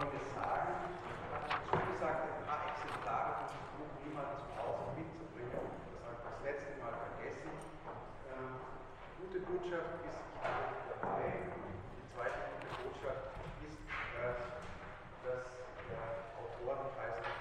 wollen wir sagen, gesagt, ein paar Exemplare von dem Buch niemand zu Hause mitzubringen. Das habe ich das letzte Mal vergessen. Ähm, gute Botschaft ist, ich habe dabei, die zweite gute Botschaft ist, äh, dass der Autorenkreis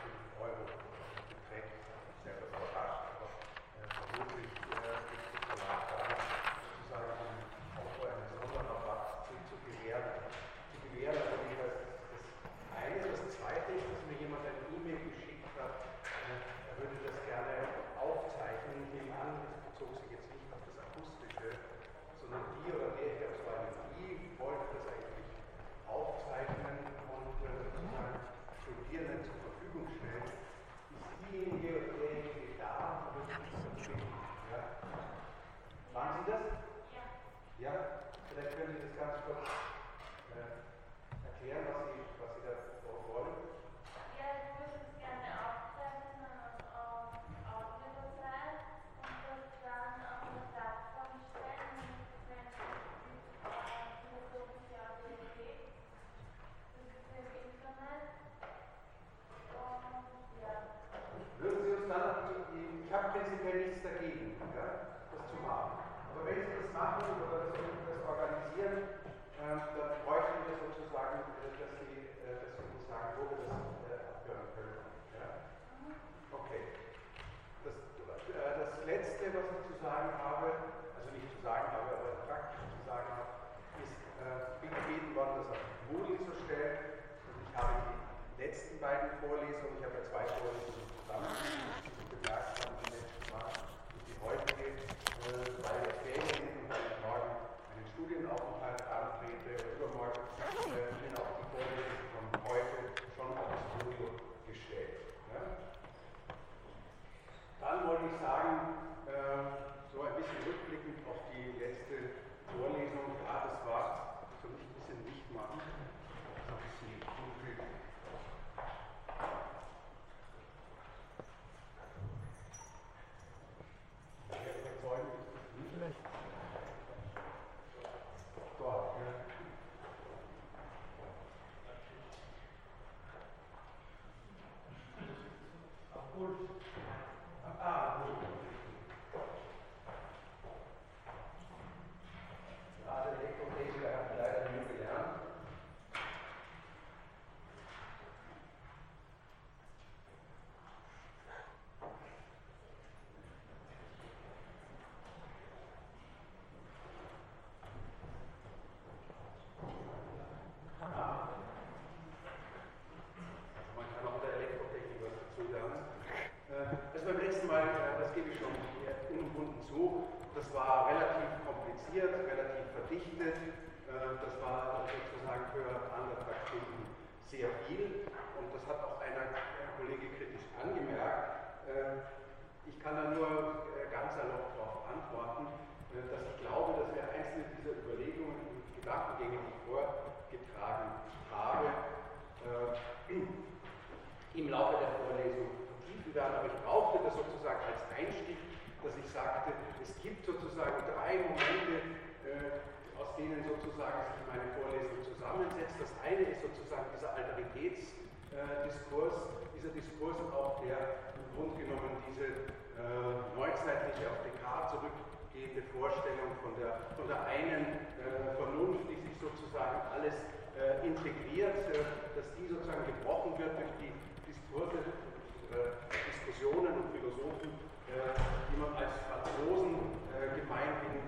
dieser Diskurs und auch der im Grunde genommen diese äh, neuzeitliche, auf Descartes zurückgehende Vorstellung von der, von der einen äh, Vernunft, die sich sozusagen alles äh, integriert, äh, dass die sozusagen gebrochen wird durch die Diskurse, äh, Diskussionen und Philosophen, äh, die man als Franzosen gemeinhin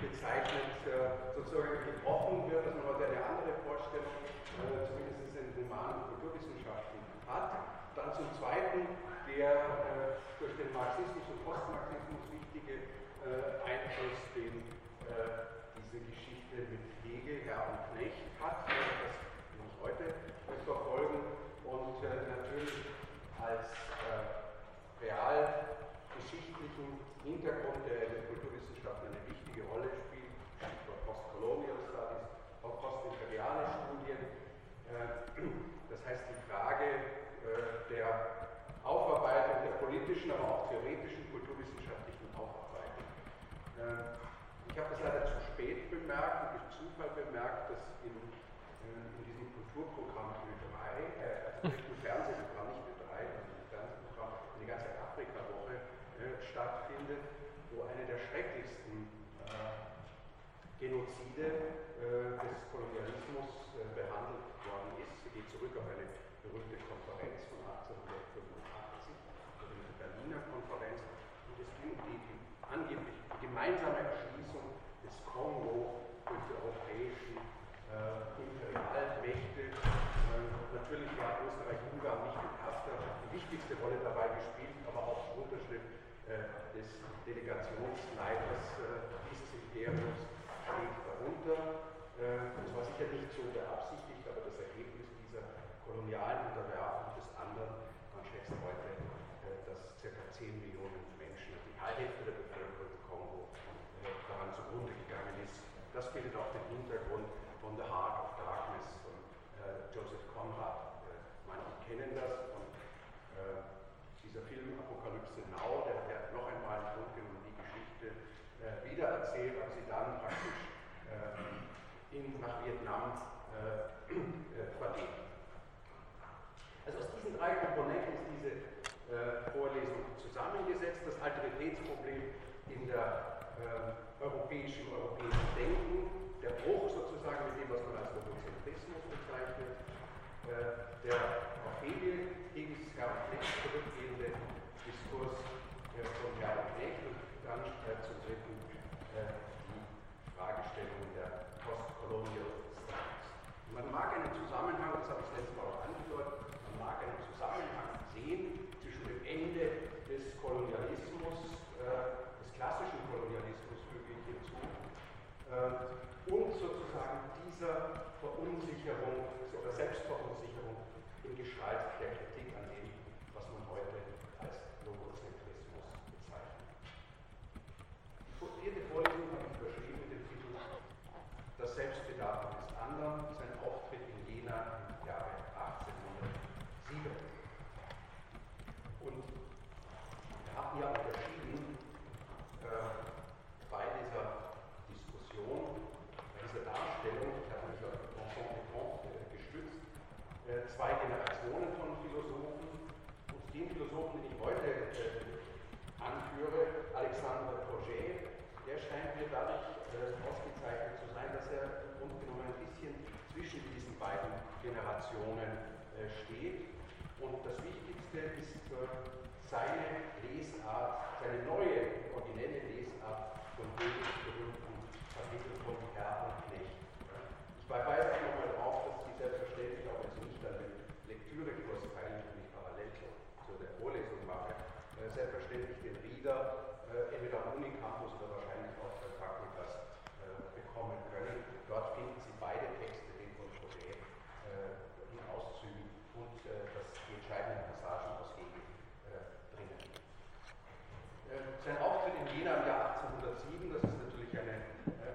bezeichnet, sozusagen gebrochen wird, dass man heute eine andere Vorstellung, zumindest in humanen Kulturwissenschaften, hat. Dann zum Zweiten der äh, durch den Marxismus und Postmarxismus wichtige äh, Einfluss, den äh, diese Geschichte mit Hegel, Herr und Knecht hat, das wir uns heute verfolgen und äh, natürlich als äh, realgeschichtlichen Hintergrund der in der Kulturwissenschaft eine wichtige Rolle spielt, Stichwort Postcolonial Studies, auch Postimperiale Studien. Äh, das heißt, die Frage äh, der Aufarbeitung, der politischen, aber auch theoretischen, kulturwissenschaftlichen Aufarbeitung. Äh, ich habe das leider zu spät bemerkt und durch Zufall bemerkt, dass in, in, in diesem Kulturprogramm Ö3, äh, also im Fernsehprogramm, nicht Ö3, sondern im Fernsehprogramm, eine ganze Afrika-Woche äh, stattfindet, wo eine der schrecklichsten äh, Genozide äh, des Kolonialismus äh, behandelt worden ist. Sie geht zurück auf eine berühmte Konferenz von 1885, die Berliner Konferenz, und es ging um die, die angeblich gemeinsame Erschließung des Kongo durch die europäischen äh, Imperialmächte. Äh, natürlich war Österreich-Ungarn nicht in erster die wichtigste Rolle dabei gespielt, aber auch Unterschrift äh, des Delegationsleiters äh, dieses Imperiums steht darunter. Äh, das war sicher nicht so beabsichtigt, aber das Ergebnis dieser kolonialen Unterwerfung des anderen, man schätzt heute, äh, dass ca. 10 Millionen Menschen, die Hälfte der Bevölkerung des Kongo, äh, daran zugrunde gegangen ist. Das bildet auch den Hintergrund von The Heart of Darkness von Joseph Conrad. Manche kennen das. Und, dieser Film Apokalypse Now, der hat ja noch einmal im Grunde genommen wiedererzählt, aber sie dann praktisch in, nach Vietnam äh, äh, verlegt. Also aus diesen drei Komponenten ist diese äh, Vorlesung zusammengesetzt. Das Alteritätsproblem in der äh, europäischen, europäischen Denken, der Bruch sozusagen mit dem, was man als Logozentrismus bezeichnet, äh, der auf Hegel, Hegels Herr und Knecht zurückgehende Diskurs äh, von Herr und Knecht und dann zum dritten die Fragestellung der Colonial Studies. Man mag einen Zusammenhang, das habe ich letztes Mal auch angedeutet, man mag einen Zusammenhang sehen zwischen dem Ende des Kolonialismus, äh, des klassischen Kolonialismus füge ich hinzu, äh, und sozusagen dieser Verunsicherung oder Selbstverunsicherung in Gestalt der Kritik an dem, was man heute als Logozentrismus bezeichnet. Die vierte Vorlesung habe ich überschrieben mit dem Titel das Selbstbedarf eines anderen, sein Auftritt in Jena im Jahre 1807. Und wir haben ja unterschieden äh, bei dieser Diskussion, bei dieser Darstellung, ich habe mich auf Enfant äh, gestützt, äh, zwei Generationen von Philosophen. Und den Philosophen, den ich heute äh, anführe, Alexandre Proget, der scheint mir dadurch äh, ausgezeichnet zu sein, dass er im Grunde genommen ein bisschen zwischen diesen beiden Generationen äh, steht. Und das Wichtigste ist äh, seine Lesart, seine neue, originelle Lesart von Hegels berühmten Kapitel von Herr und Knecht. Ich verweise auch nochmal darauf, dass Sie selbstverständlich, auch Sie nicht an dem Lektürekurs teilnehmen, den parallel zu der Vorlesung mache, äh, selbstverständlich den Rieder äh, entweder am Unicampus oder wahrscheinlich auch bei Fakultas äh, bekommen können. Dort finden Sie beide Texte, den von Projet, äh, in Auszügen und äh, das, die entscheidenden Passagen aus Hegel drinnen. Äh, sein Auftritt in Jena im Jahr 1807, das ist natürlich eine,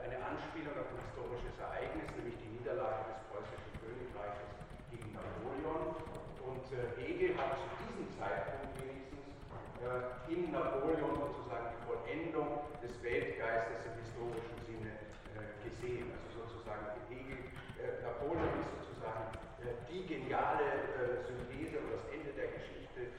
eine Anspielung auf ein historisches Ereignis, nämlich die Niederlage des preußischen Königreiches gegen Napoleon. Und Hegel hat zu diesem Zeitpunkt wenigstens in Napoleon sozusagen die Vollendung des Weltgeistes im historischen Sinne äh, gesehen. Also sozusagen Hegel, äh, Napoleon ist sozusagen äh, die geniale Synthese oder das Ende der Geschichte,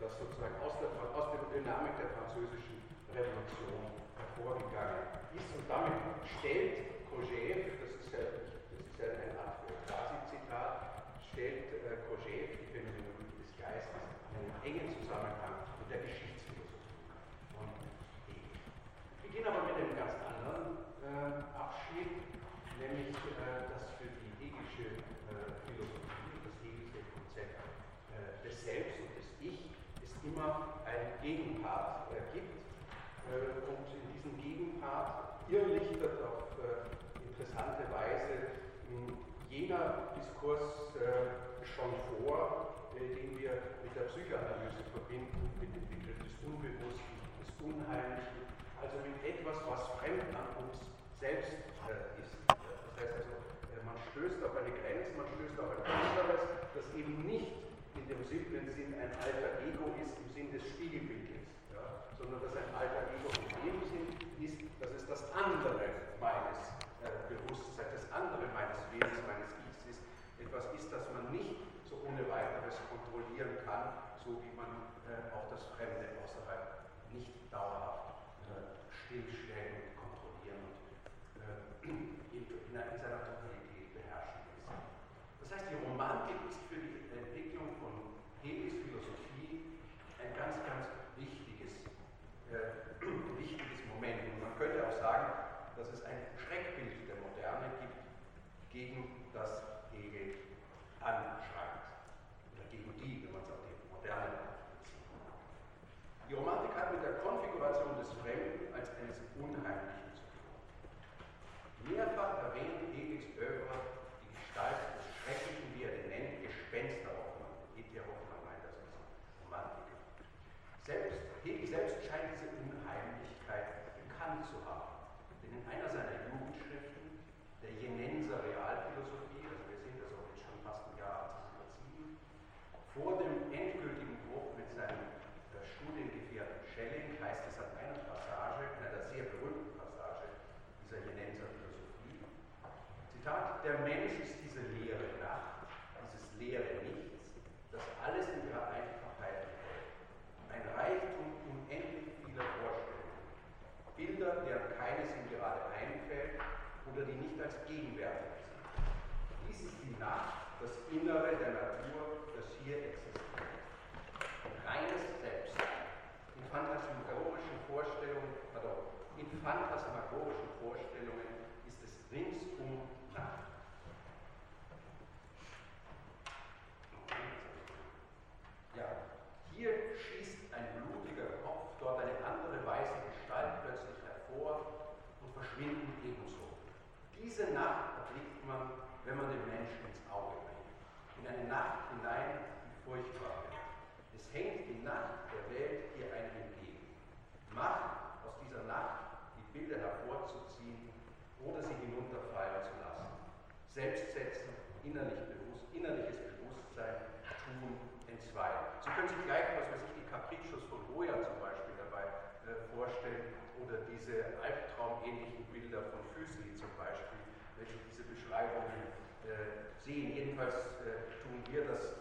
das sozusagen aus der, aus der Dynamik der französischen Revolution hervorgegangen ist. Und damit stellt Kojève, das ist ja, das ja eine Art Quasi-Zitat, stellt äh, Kojève die Phänomenologie des Geistes in einen engen Zusammenhang der Hegel. Wir gehen aber mit einem ganz anderen äh, Abschnitt, nämlich äh, das für die hegelische äh, Philosophie, das hegelische Konzept äh, des Selbst und des Ich, es immer einen Gegenpart äh, gibt. Äh, und in diesem Gegenpart irrlichtert auf interessante Weise mh, jener Diskurs schon vor, den wir mit der Psychoanalyse verbinden, mit dem Unbewussten, des Unheimlichen, also mit etwas, was fremd an uns selbst äh, ist. Das heißt also, äh, man stößt auf eine Grenze, man stößt auf ein anderes, das eben nicht in dem simplen Sinn ein alter Ego ist, im Sinn des Spiegelbildes, ja, sondern dass ein alter Ego in dem Sinn ist, dass es das andere meines äh, Bewusstseins, das andere meines Wesens, meines äh, auch das Fremde außerhalb nicht dauerhaft äh, stillstellen und kontrollieren und äh, in, in, in seiner Totalität beherrschen ist. Das heißt, die Romantik ist für die Entwicklung von Hegels Philosophie ein ganz, ganz wichtiges, äh, wichtiges Moment. Und man könnte auch sagen, dass es ein Schreckbild der Moderne gibt gegen das Hegel anschreibt. Oder gegen die, wenn man es auf Moderne bezieht. Die Romantik hat mit der Konfiguration des Fremden als eines Unheimlichen zu tun. Mehrfach erwähnt Hegels Oeuvre die Gestalt des Schrecklichen, wie er den nennt, Gespensterhoffmann. E.T. Hoffmann meint das als Romantiker. Selbst, Hegel selbst scheint diese Unheimlichkeit bekannt zu haben. Denn in einer seiner Jugendschriften, der Jenenser Realphilosophie, also wir sehen das auch jetzt schon fast im Jahr 1807, vor dem endgültigen Bruch mit seinem äh, Studiengefährten Schelling heißt es an einer Passage, einer der sehr berühmten Passage dieser Jenenser Philosophie, Zitat, der Mensch ist diese leere Nacht, dieses leere Nichts, das alles in ihrer Einfachheit enthält. Ein Reichtum unendlich vieler Vorstellungen. Bilder, deren keines ihm gerade einfällt oder die nicht als gegenwärtig sind. Dies ist die Nacht, das Innere der Natur, das hier existiert. Reines Selbst. In phantasmagorischen Vorstellungen, pardon, in phantasmagorischen Vorstellungen ist es ringsum Nacht. Ja, hier schießt ein blutiger Kopf, dort eine andere weiße Gestalt plötzlich hervor und verschwinden ebenso. Diese Nacht erblickt man, wenn man den Menschen ins Auge bringt. In eine Nacht hinein, die furchtbar wird. Es hängt die Nacht der Welt hier einem entgegen. Macht aus dieser Nacht die Bilder hervorzuziehen oder sie hinunterfallen zu lassen. Selbstsetzen, innerlich bewusst, innerliches Bewusstsein, tun, entzweien. Sie können sich gleich, was weiß ich, die Capriccios von Goya zum Beispiel dabei äh, vorstellen oder diese albtraumähnlichen Bilder von Füßli zum Beispiel, welche diese Beschreibungen äh, sehen. Jedenfalls äh, tun wir das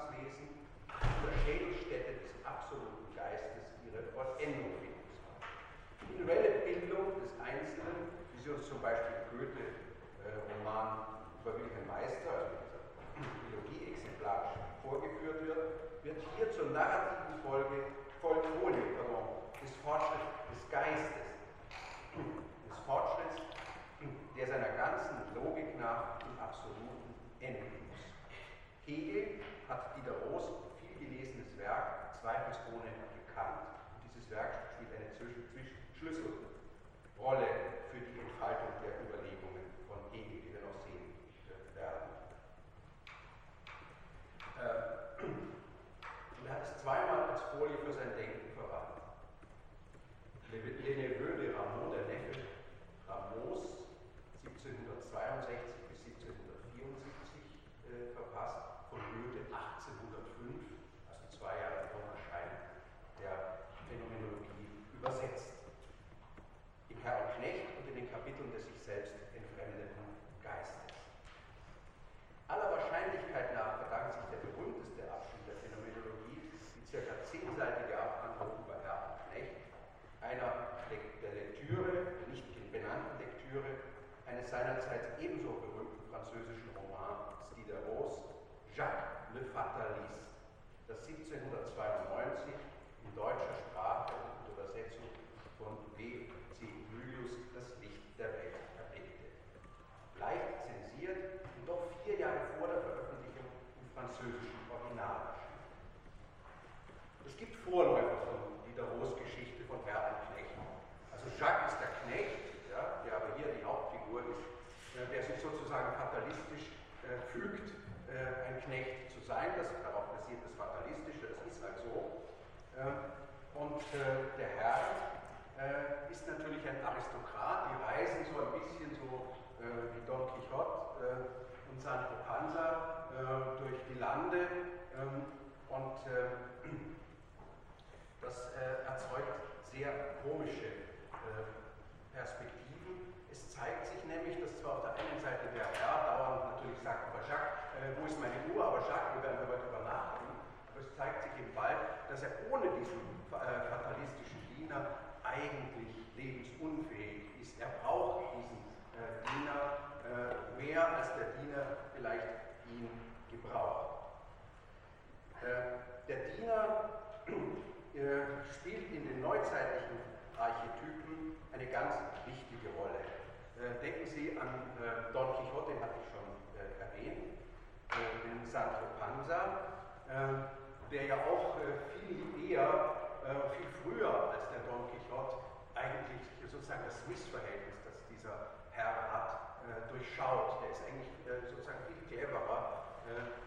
Anfangs lesen, also zur Schädelstätte des absoluten Geistes ihre Vollendung finden soll. Die individuelle Bildung des Einzelnen, wie sie uns zum Beispiel Goethe-Roman äh, über Wilhelm Meister, also Biologie exemplarisch vorgeführt wird, wird hier zur narrativen Folge, Folge pardon, des Fortschritts des Geistes, des Fortschritts, der seiner ganzen Logik nach im absoluten endet. Hegel hat Diderots vielgelesenes Werk zweifelsohne gekannt. Dieses Werk spielt eine Schlüsselrolle für die Entfaltung der Überlegungen von Hegel, die wir noch sehen werden. Äh, und er hat es zweimal als Folie für sein Denken verwandt. Le Neveu de Rameau, der Neffe Rameaus, 1762 bis 1774 äh, verpasst, von Goethe 1805, also zwei Jahre vor Erscheinen der Phänomenologie, übersetzt. Im Herr und Knecht und in den Kapiteln des sich selbst entfremdeten Geistes. Aller Wahrscheinlichkeit nach verdankt sich der berühmteste Abschnitt der Phänomenologie, die circa zehnseitige Abhandlung über Herr und Knecht, einer der Lektüre, nicht den benannten Lektüre, eines seinerzeit ebenso berühmten französischen Romans Diderots, Jacques Le Fataliste, das 1792 in deutscher Sprache und Übersetzung von W. C. Julius das Licht der Welt erblickte. Leicht zensiert und doch vier Jahre vor der Veröffentlichung im französischen Original Es gibt Vorläufer von Diderots Geschichte von und Knecht. Also Jacques ist der Knecht, ja, der aber hier die Hauptfigur ist, äh, der sich sozusagen fatalistisch fügt, äh, ein Knecht zu sein. Das, darauf basiert das Fatalistische, das ist halt so. Ähm, und äh, der Herr äh, ist natürlich ein Aristokrat. Die reisen so ein bisschen so äh, wie Don Quixote und Sancho Panza durch die Lande. Ähm, und das erzeugt sehr komische Perspektiven. Es zeigt sich nämlich, dass zwar auf der einen Seite der Herr dauernd natürlich sagt, aber Jacques, äh, wo ist meine Uhr, aber Jacques, wir werden darüber nachdenken, aber es zeigt sich eben bald, dass er ohne diesen äh, fatalistischen Diener eigentlich lebensunfähig ist. Er braucht diesen äh, Diener äh, mehr als der Diener vielleicht ihn gebraucht. Äh, der Diener äh, spielt in den neuzeitlichen Archetypen eine ganz wichtige Rolle. Denken Sie an Don Quixote, den hatte ich schon erwähnt, den Sancho Panza, der ja auch viel eher, viel früher als der Don Quixote eigentlich sozusagen das Missverhältnis, das dieser Herr hat, durchschaut. Der ist eigentlich sozusagen viel cleverer.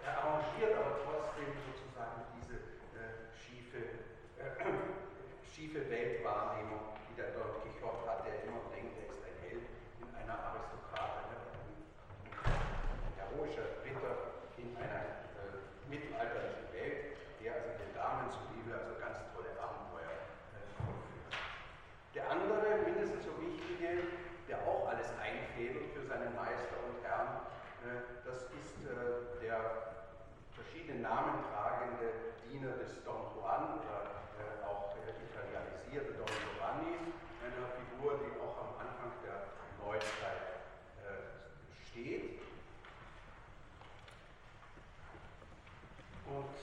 Er arrangiert aber trotzdem sozusagen diese schiefe, schiefe Weltwahrnehmung, die der Don Quixote hat, der immer denkt, er ist ein Held in einer Aristokrat, ein heroischer Ritter in einer äh, mittelalterlichen Welt, der also den Damen zuliebe also ganz tolle Abenteuer äh, vollführt. Der andere, mindestens so wichtige, der auch alles einfädelt für seinen Meister und Herrn, äh, das ist äh, der verschiedene Namen tragende Diener des Don Juan oder äh, auch äh, italienisierte Don Giovanni, einer Figur, die auch am Neuzeit äh, steht. Und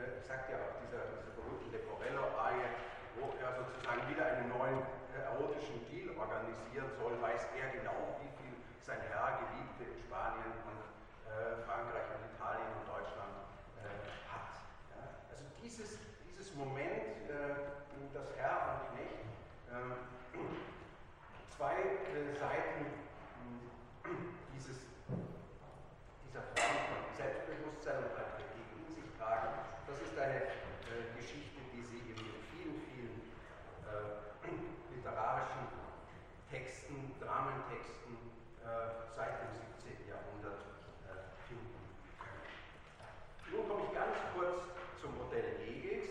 äh, sagt ja auch dieser, diese berühmte Leporello-Arie, wo er sozusagen wieder einen neuen äh, erotischen Deal organisieren soll, weiß er genau, wie viel sein Herr Geliebte in Spanien und äh, Frankreich und Italien und Deutschland äh, hat. Ja? Also dieses, dieses Moment, äh, das Herr und Knecht, ähm, zwei äh, Seiten eine äh, Geschichte, die Sie in vielen, vielen äh, literarischen Texten, Dramentexten äh, seit dem 17. Jahrhundert äh, finden. Nun komme ich ganz kurz zum Modell Hegels.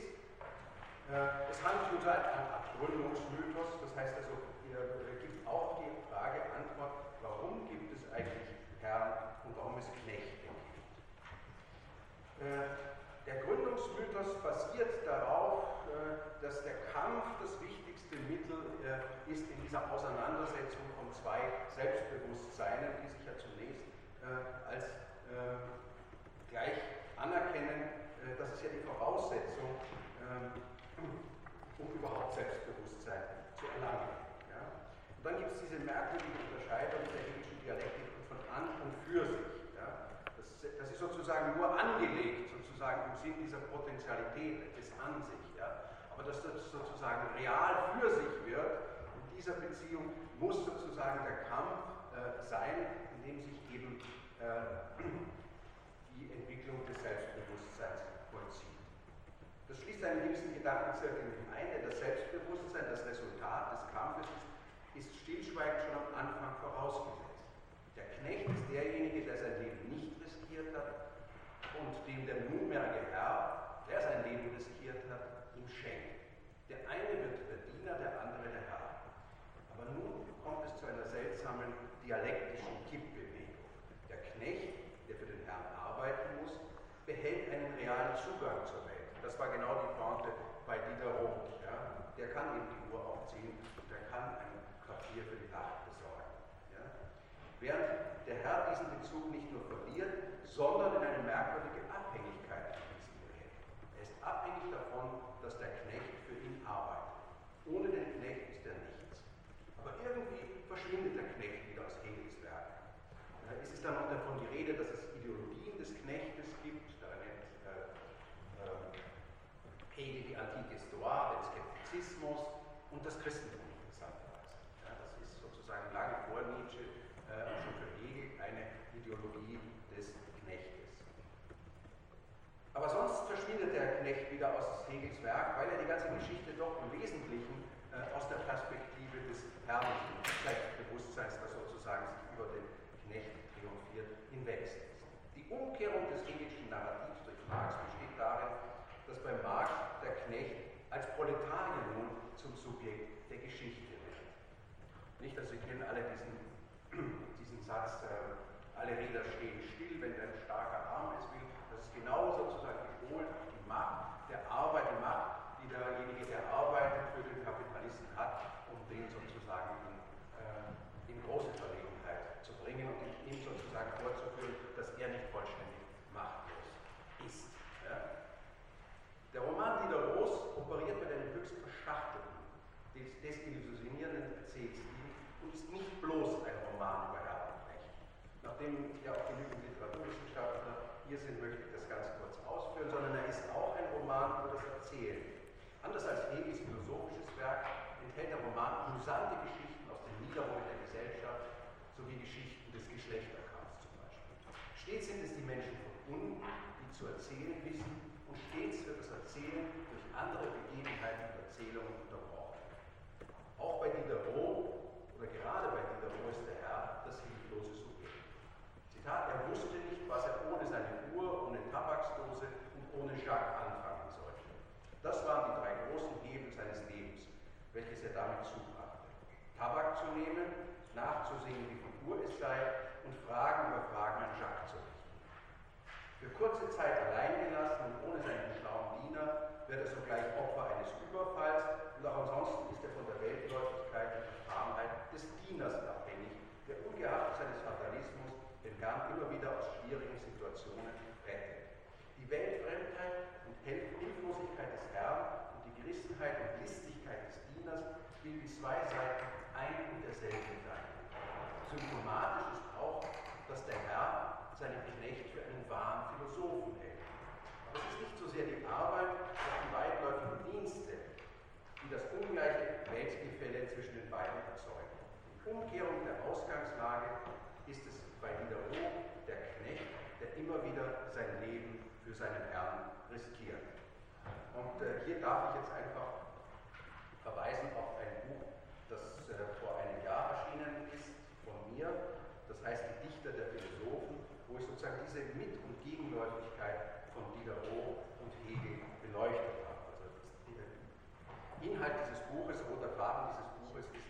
Äh, es handelt sich um eine Art Gründungsmythos, das heißt also, er gibt auch die Frage Antwort, warum gibt es eigentlich Herrn und warum es Knechte gibt. Der Gründungsmythos basiert darauf, äh, dass der Kampf das wichtigste Mittel äh, ist in dieser Auseinandersetzung von zwei Selbstbewusstseinen, die sich ja zunächst äh, als gleich anerkennen. Das ist ja die Voraussetzung, um überhaupt Selbstbewusstsein zu erlangen. Und dann gibt es diese merkwürdige Unterscheidung der hegelischen Dialektik von an und für sich. Das, das ist sozusagen nur angelegt sozusagen im Sinn dieser Potentialität des An sich. Ja. Aber dass das sozusagen real für sich wird, in dieser Beziehung muss sozusagen der Kampf äh, sein, in dem sich eben äh, die Entwicklung des Selbstbewusstseins vollzieht. Das schließt einen gewissen Gedankenzirkel ein, denn das Selbstbewusstsein, das Resultat des Kampfes ist, ist stillschweigend schon am Anfang vorausgesetzt. Der Knecht ist derjenige, der sein Leben nicht riskiert hat, und dem der nunmehrige Herr, der sein Leben riskiert hat, ihm schenkt. Der eine wird der Diener, der andere der Herr. Aber nun kommt es zu einer seltsamen dialektischen Kippbewegung. Der Knecht, der für den Herrn arbeiten muss, behält einen realen Zugang zur Welt. Das war genau die Pointe bei Diderot. Ja? Der kann eben die Uhr aufziehen und der kann ein Quartier für die Nacht? Während der Herr diesen Bezug nicht nur verliert, sondern in eine merkwürdige Abhängigkeit mit diesem gerät. Er ist abhängig davon, dass der Knecht für ihn arbeitet. Ohne den Knecht ist er nichts. Aber irgendwie verschwindet der Knecht wieder aus Hegels Werk. Es ist dann noch davon die Rede, dass es Ideologien des Knechtes gibt. Da nennt äh, äh, Hegel die antike Stoa, den Skeptizismus und das Christentum interessanterweise. Ja, das ist sozusagen lange vor Nietzsche äh, schon für Hegel eine Ideologie Aber sonst verschwindet der Knecht wieder aus Hegels Werk, weil er die ganze Geschichte doch im Wesentlichen äh, aus der Perspektive des herrlichen Selbstbewusstseins, das sozusagen sich über den Knecht triumphiert, hinwegsetzt. Die Umkehrung des hegelischen Narrativs durch Marx besteht darin, dass bei Marx der Knecht als Proletarier nun zum Subjekt der Geschichte wird. Nicht, dass Sie kennen alle diesen, diesen Satz, äh, alle Räder stehen still, wenn ein starker Arm es will. Das ist genau sozusagen gepolt auf die Macht der Arbeit, die Macht, die derjenige, der arbeitet, für den Kapitalisten hat, um den sozusagen in, äh, in große Verlegenheit zu bringen und ihm sozusagen vorzuführen, dass er nicht vollständig machtlos ist. Ja? Der Roman Diderots operiert mit einem höchst verschachtelten, desillusionierenden Erzählstil nicht bloß ein Roman über Recht. Nachdem ja auch genügend Literaturwissenschaftler hier sind, möchte ich das ganz kurz ausführen, sondern er ist auch ein Roman über das Erzählen. Anders als Hegels philosophisches Werk enthält der Roman amüsante Geschichten aus den Niederungen der Gesellschaft sowie Geschichten des Geschlechterkampfs zum Beispiel. Stets sind es die Menschen von unten, die zu erzählen wissen und stets wird das Erzählen durch andere Begebenheiten und Erzählungen unterbrochen. Auch bei Diderot oder gerade bei Diderot ist der Herr das hilflose Subjekt. Zitat, er wusste nicht, was er ohne seine Uhr, ohne Tabaksdose und ohne Jacques anfangen sollte. Das waren die drei großen Hebel seines Lebens, welches er damit zubrachte. Tabak zu nehmen, nachzusehen, wie viel Uhr es sei und Fragen über Fragen an Jacques zu richten. Für kurze Zeit allein gelassen und ohne seinen schlauen Diener wird er sogleich Opfer eines Überfalls und auch ansonsten ist er von der Weltläufigkeit Verfahrenheit des Dieners abhängig, der ungeachtet seines Fatalismus den Herrn immer wieder aus schwierigen Situationen rettet. Die Weltfremdheit und Hilflosigkeit des Herrn und die Gerissenheit und Listigkeit des Dieners spielen die zwei Seiten ein und derselben Medaille. Symptomatisch ist auch, dass der Herr seinen Knecht für einen wahren Philosophen hält. Es ist nicht so sehr die Arbeit, als die weitläufigen Dienste, die das ungleiche Weltgefälle zwischen den beiden erzeugen. Die Umkehrung der Ausgangslage ist es bei Diderot der Knecht, der immer wieder sein Leben für seinen Herrn riskiert. Und äh, hier darf ich jetzt einfach verweisen auf ein Buch, das äh, vor einem Jahr erschienen ist von mir. Das heißt Die Dichter der Philosophen, wo ich sozusagen diese Mit- und Gegenläufigkeit von Diderot und Hegel beleuchtet habe. Also der Inhalt dieses Buches, roter Faden dieses Buches ist,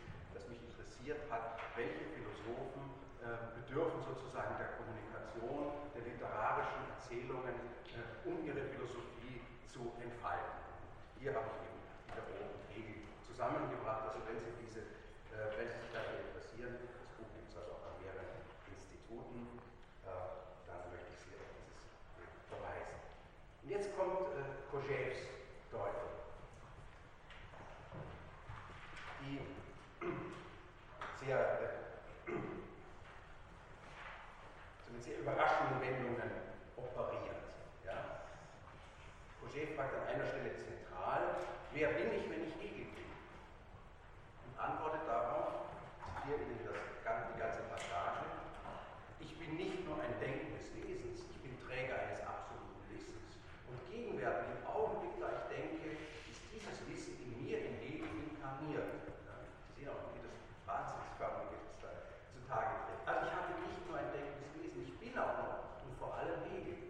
interessiert hat, welche Philosophen äh, bedürfen sozusagen der Kommunikation, der literarischen Erzählungen, äh, um ihre Philosophie zu entfalten. Hier habe ich eben Diderot und Hegel zusammengebracht. Also wenn Sie, diese, äh, wenn Sie sich dafür interessieren, das Buch gibt es also auch an mehreren Instituten, äh, dann möchte ich Sie auf dieses verweisen. Und jetzt kommt äh, Kojèves Deutung, die sehr, äh, mit sehr überraschenden Wendungen operiert. Ja? Kojève fragt an einer Stelle zentral, wer bin ich, wenn ich Hegel bin? Und antwortet darauf, zitiere Ihnen das, die ganze Passage, ich bin nicht nur ein denkendes Wesens, ich bin Träger eines absoluten Wissens. Und gegenwärtig im Augenblick, da ich denke, ist dieses Wissen in mir, in Hegel, inkarniert. Ja, Sie sehen auch, wie das Wahnsinnsförmige das da zutage tritt. Also ich habe nicht nur ein denkendes Wesen, ich bin auch noch und vor allem Hegel.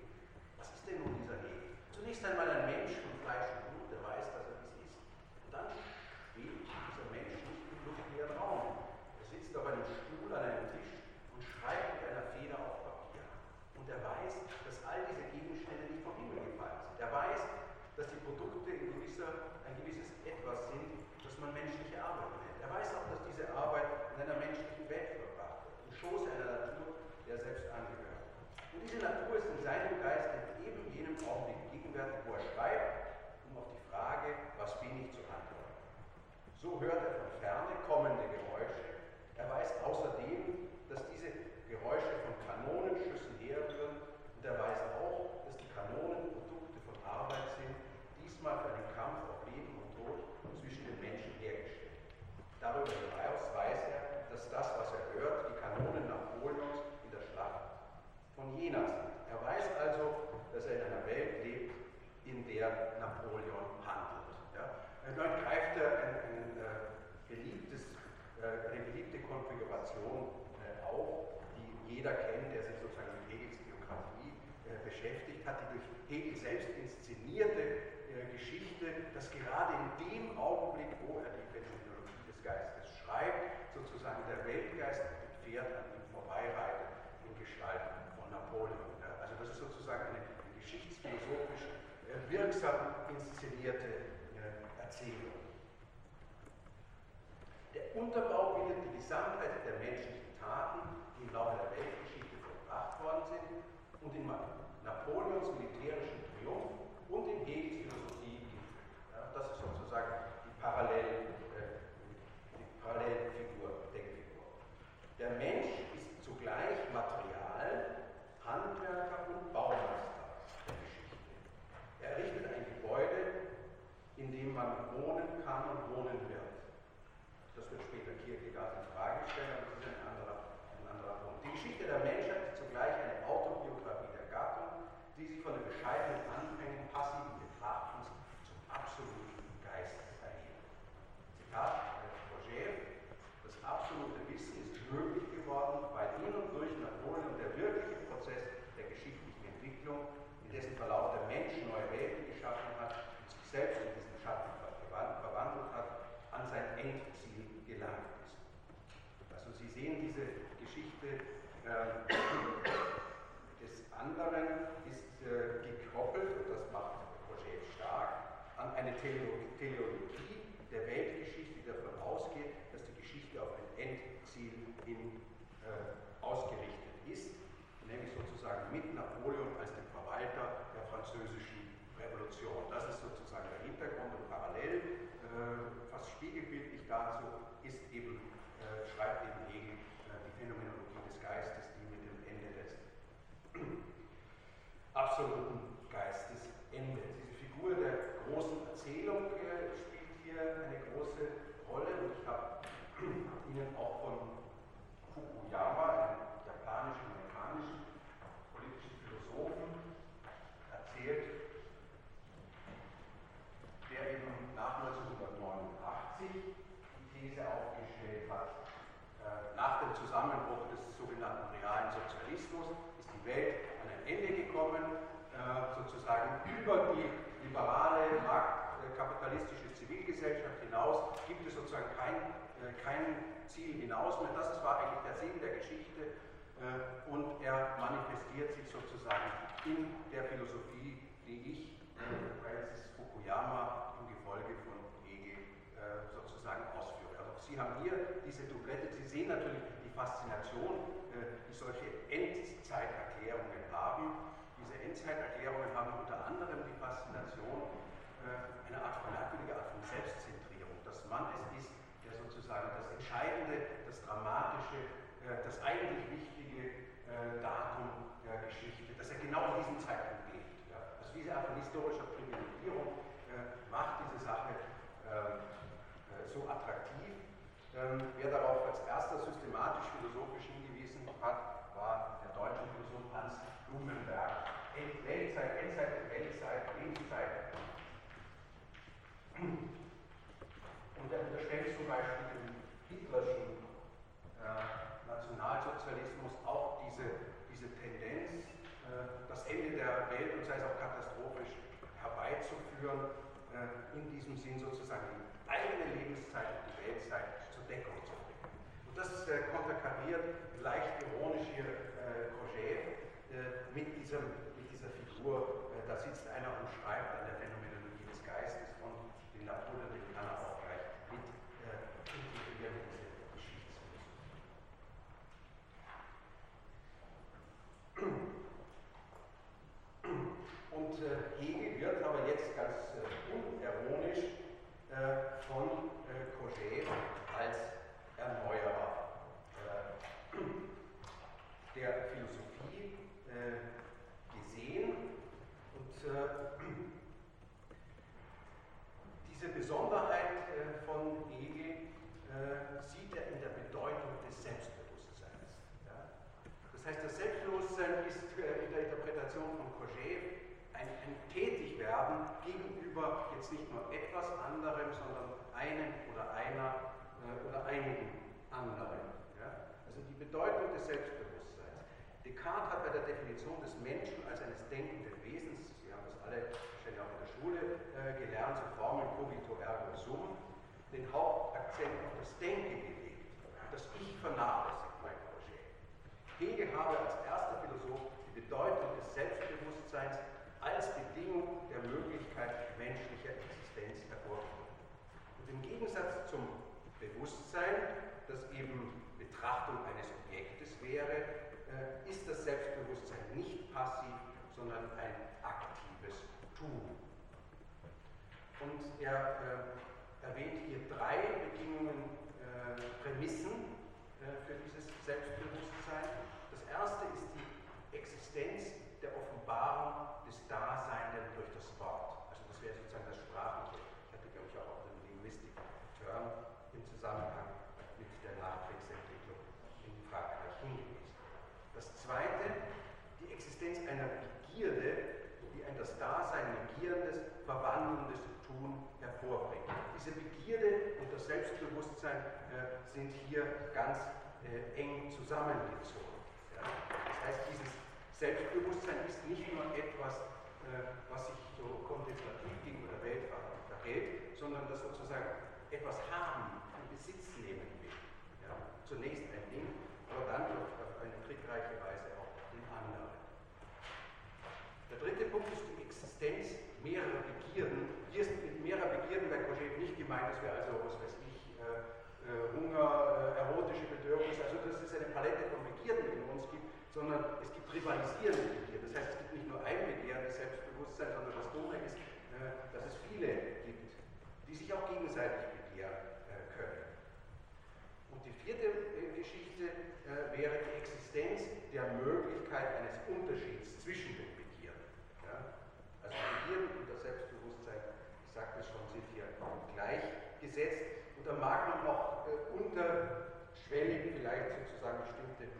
Was ist denn nun dieser Hegel? Zunächst einmal ein Mensch von Fleisch und Blut, der weiß, dass er dies ist. Und dann schwebt dieser Mensch nicht im luftleeren Raum. Er sitzt auf einem Stuhl an einem Tisch und schreibt mit einer Feder auf Papier. Und er weiß, dass all diese Gegenstände nicht vom Himmel gefallen sind. Er weiß, dass die Produkte in gewisser, ein gewisses Etwas sind, das man menschliche Arbeit nennt. Er weiß auch, dass diese Arbeit in einer menschlichen Welt verbracht wird, im Schoße einer Natur, der er selbst angehört. Und diese Natur ist in seinem Geist in eben jenem Augenblick gegenwärtig, wo er schreibt, um auf die Frage, was bin ich, zu antworten. So hört er von ferne kommende Geräusche. Er weiß außerdem, dass diese Geräusche von Kanonenschüssen herrühren und er weiß auch, dass die Kanonen Produkte Ziel hinaus mehr. Das war eigentlich der Sinn der Geschichte äh, und er manifestiert sich sozusagen in der Philosophie, die ich, äh, Francis Fukuyama, im Gefolge von Hegel sozusagen ausführe. Also Sie haben hier diese Doublette, Sie sehen natürlich die Faszination, die solche Endzeiterklärungen haben. Diese Endzeiterklärungen haben unter anderem die Faszination, eine Art merkwürdige Art von Selbstzentrierung, dass man es ist, sozusagen das Entscheidende, das Dramatische, äh, das eigentlich Wichtige äh, Datum der Geschichte, dass er genau in diesem Zeitpunkt lebt. Also diese Art von historischer Privilegierung äh, macht diese Sache ähm, so attraktiv. Ähm, wer darauf als erster systematisch philosophisch hingewiesen hat, war der deutsche Philosoph Hans Blumenberg. Weltzeit, Endzeit Weltzeit, Lebenszeit und er unterstellt zum Beispiel dem hitlerschen äh, Nationalsozialismus auch diese, diese Tendenz, äh, das Ende der Welt und sei es auch katastrophisch herbeizuführen, äh, in diesem Sinn sozusagen die eigene Lebenszeit und die Weltzeit zur Deckung zu bringen. Und das äh, konterkariert leicht ironisch hier äh, Coget äh, mit, mit dieser Figur, da sitzt einer und schreibt an der Phänomenologie des Geistes den Napoleon, den kann er auch gleich mit äh, integrieren in diese Geschichtsphilosophie. Und äh, Hegel wird aber jetzt ganz äh, unironisch äh, von äh, Coget als Erneuerer äh, der Philosophie äh, gesehen und diese Besonderheit äh, von Hegel äh, sieht er in der Bedeutung des Selbstbewusstseins. Das heißt, das Selbstbewusstsein ist äh, in der Interpretation von Coget ein, ein Tätigwerden gegenüber jetzt nicht nur etwas anderem, sondern einem oder einer oder einigen anderen. Also die Bedeutung des Selbstbewusstseins. Descartes hat bei der Definition des Menschen als eines denkenden Wesens, Sie haben das alle wahrscheinlich auch in der Schule äh, gelernt, so Formeln cogito ergo sum, den Hauptakzent auf das Denken gelegt das Ich vernachlässigt mein Projet. Hegel habe als erster Philosoph die Bedeutung des Selbstbewusstseins als Bedingung der Möglichkeit menschlicher Existenz hervorgehoben. Und im Gegensatz zum Bewusstsein, das eben Betrachtung eines Objektes wäre, äh, ist das Selbstbewusstsein nicht passiv, sondern ein aktives Tun. Und er äh, erwähnt hier drei Bedingungen, äh, Prämissen äh, für dieses Selbstbewusstsein. Das erste ist die Existenz der Offenbarung des Daseinenden durch das Wort. Also das wäre sozusagen das Sprachliche. Ich hatte, glaube ich, auch auf den Linguistik-Term im Zusammenhang mit der Nachkriegsentwicklung in Frankreich hingewiesen. Das zweite, die Existenz einer Begierde, die ein das Dasein negierendes, verwandelndes Tun hervorbringt. Diese Begierde und das Selbstbewusstsein äh, sind hier ganz äh, eng zusammengezogen. Ja? Das heißt, dieses Selbstbewusstsein ist nicht nur etwas, äh, was sich so kontemplativ gegenüber der Welt verhält, sondern das sozusagen etwas haben, Besitz nehmen will. Ja? Zunächst ein Ding, aber dann auf, auf eine trickreiche Weise auch den anderen. Der dritte Punkt ist die Existenz mehrerer Begierden, hier ist mit mehrer Begierden bei Coget nicht gemeint, dass wir also, was weiß ich, äh, äh, Hunger, äh, erotische Bedürfnisse, also dass es eine Palette von Begierden in uns gibt, sondern es gibt rivalisierende Begierden. Das heißt, es gibt nicht nur ein begehrendes Selbstbewusstsein, sondern das Dumme ist, äh, dass es viele gibt, die sich auch gegenseitig begehren äh, können. Die vierte äh, Geschichte wäre die Existenz der Möglichkeit eines Unterschieds zwischen den Begierden. Ja? Also Begierden und das Selbstbewusstsein sagte es schon, sind hier gleichgesetzt. Und da mag man auch äh, unterschwellig vielleicht sozusagen bestimmte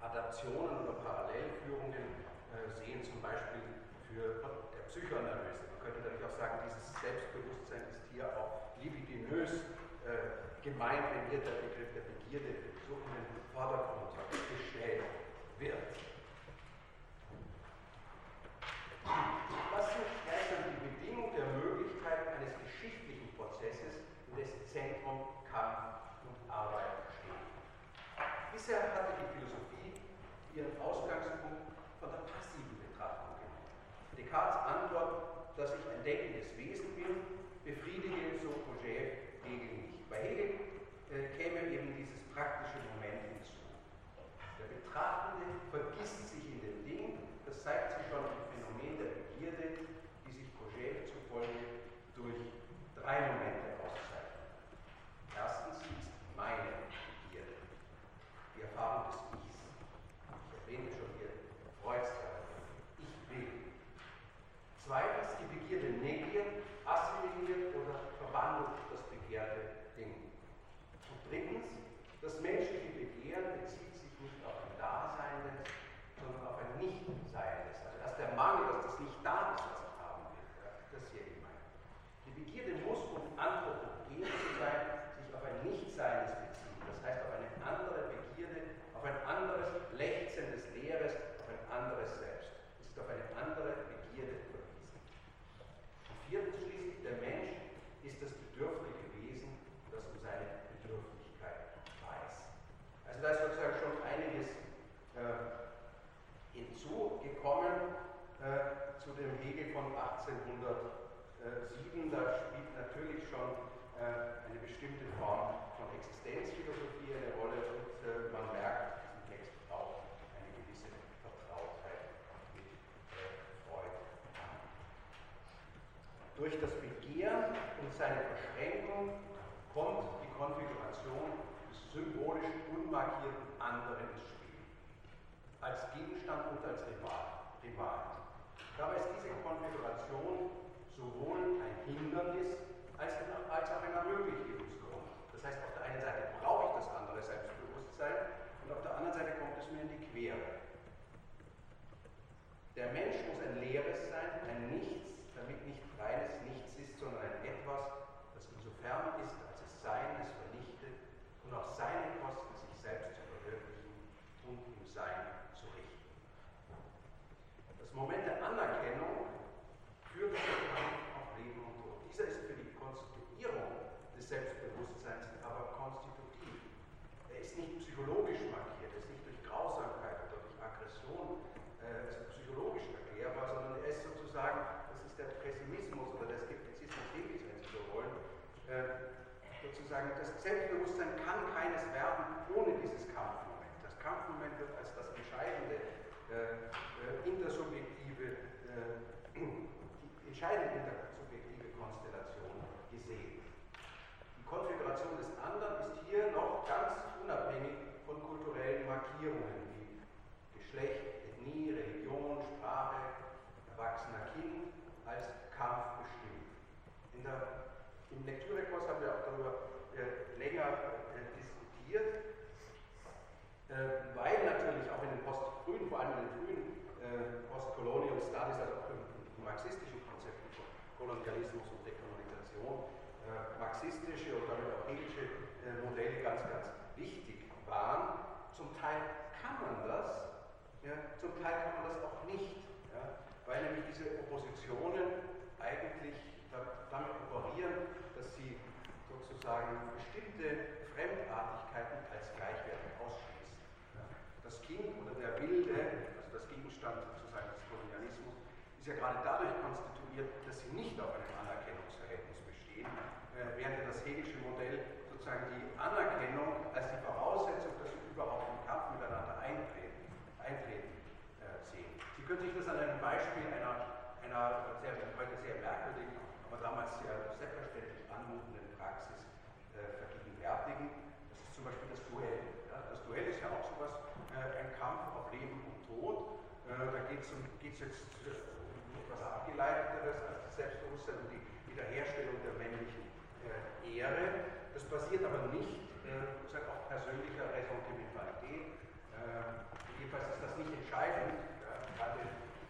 Adaptionen oder Parallelführungen äh, sehen, zum Beispiel für der Psychoanalyse. Man könnte natürlich auch sagen, dieses Selbstbewusstsein ist hier auch libidinös äh, gemeint, wenn hier der Begriff der Begierde so in den Vordergrund gestellt wird. Das sind gleichsam die Bedingung der Möglichkeit eines geschichtlichen Prozesses, in dessen Zentrum Kampf und Arbeit stehen. Bisher hatte die Philosophie ihren Ausgangspunkt von der passiven Betrachtung genommen. Descartes Antwort, dass ich ein denkendes Wesen bin, befriedige so Roger Hegel nicht. Bei Hegel äh, käme eben dieses praktische Moment hinzu. Der Betrachtende vergisst sich in dem Ding, das zeigt sich schon im Phänomen der Begierde, die sich Kojève zufolge durch drei Momente auszeichnet. Erstens ist meine Begierde, die Erfahrung des Ichs. Ich erwähnte schon hier Freuds Ich will. Zweitens die Begierde negiert, assimiliert oder verwandelt das begehrte drittens, das menschliche Begehren bezieht sich nicht auf ein Daseindes, sondern auf ein Nichtseiendes. Also dass der Mangel, dass das nicht da ist, was ich haben will. Das hier eben meine. Die Begierde muss, um anthropogen zu sein, sich auf ein Nichtseiendes beziehen. Das heißt auf eine andere Begierde, auf ein anderes lechzendes Leeres, auf ein anderes Selbst. Es ist auf eine andere Begierde verwiesen. Und viertens schließlich, der Mensch ist das bedürftige Wesen, das um seine da ist sozusagen schon einiges äh, hinzugekommen äh, zu dem Hegel von 1807. Da spielt natürlich schon äh, eine bestimmte Form von Existenzphilosophie eine Rolle und äh, man merkt im Text auch eine gewisse Vertrautheit mit äh, Freud. Durch das Begehren und seine Verschränkung kommt die Konfiguration symbolisch unmarkierten anderen ins Spiel. Als Gegenstand und als Rival. Rival. Dabei ist diese Konfiguration sowohl ein Hindernis als, auch ein Ermöglichungsgrund. Persönlicher Ressentimentalität jedenfalls ist das nicht entscheidend, ja, gerade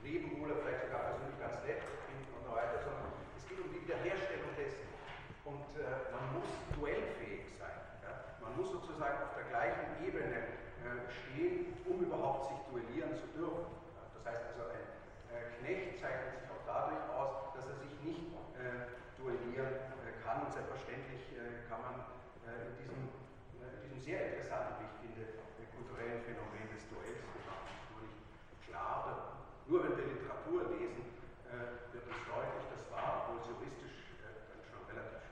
Leben oder vielleicht sogar persönlich ganz nett finden und so weiter, sondern es geht um die Wiederherstellung dessen. Und äh, man muss duellfähig sein. Ja. Man muss sozusagen auf der gleichen Ebene äh, stehen, um überhaupt sich duellieren zu dürfen. Ja. Das heißt also, ein, Knecht zeichnet sich auch dadurch aus, dass er sich nicht duellieren kann. Und selbstverständlich kann man in diesem sehr interessanten, wie ich finde, kulturellen Phänomen des Duells, nicht klar, nur wenn wir Literatur lesen, wird es deutlich, das war, obwohl es juristisch schon relativ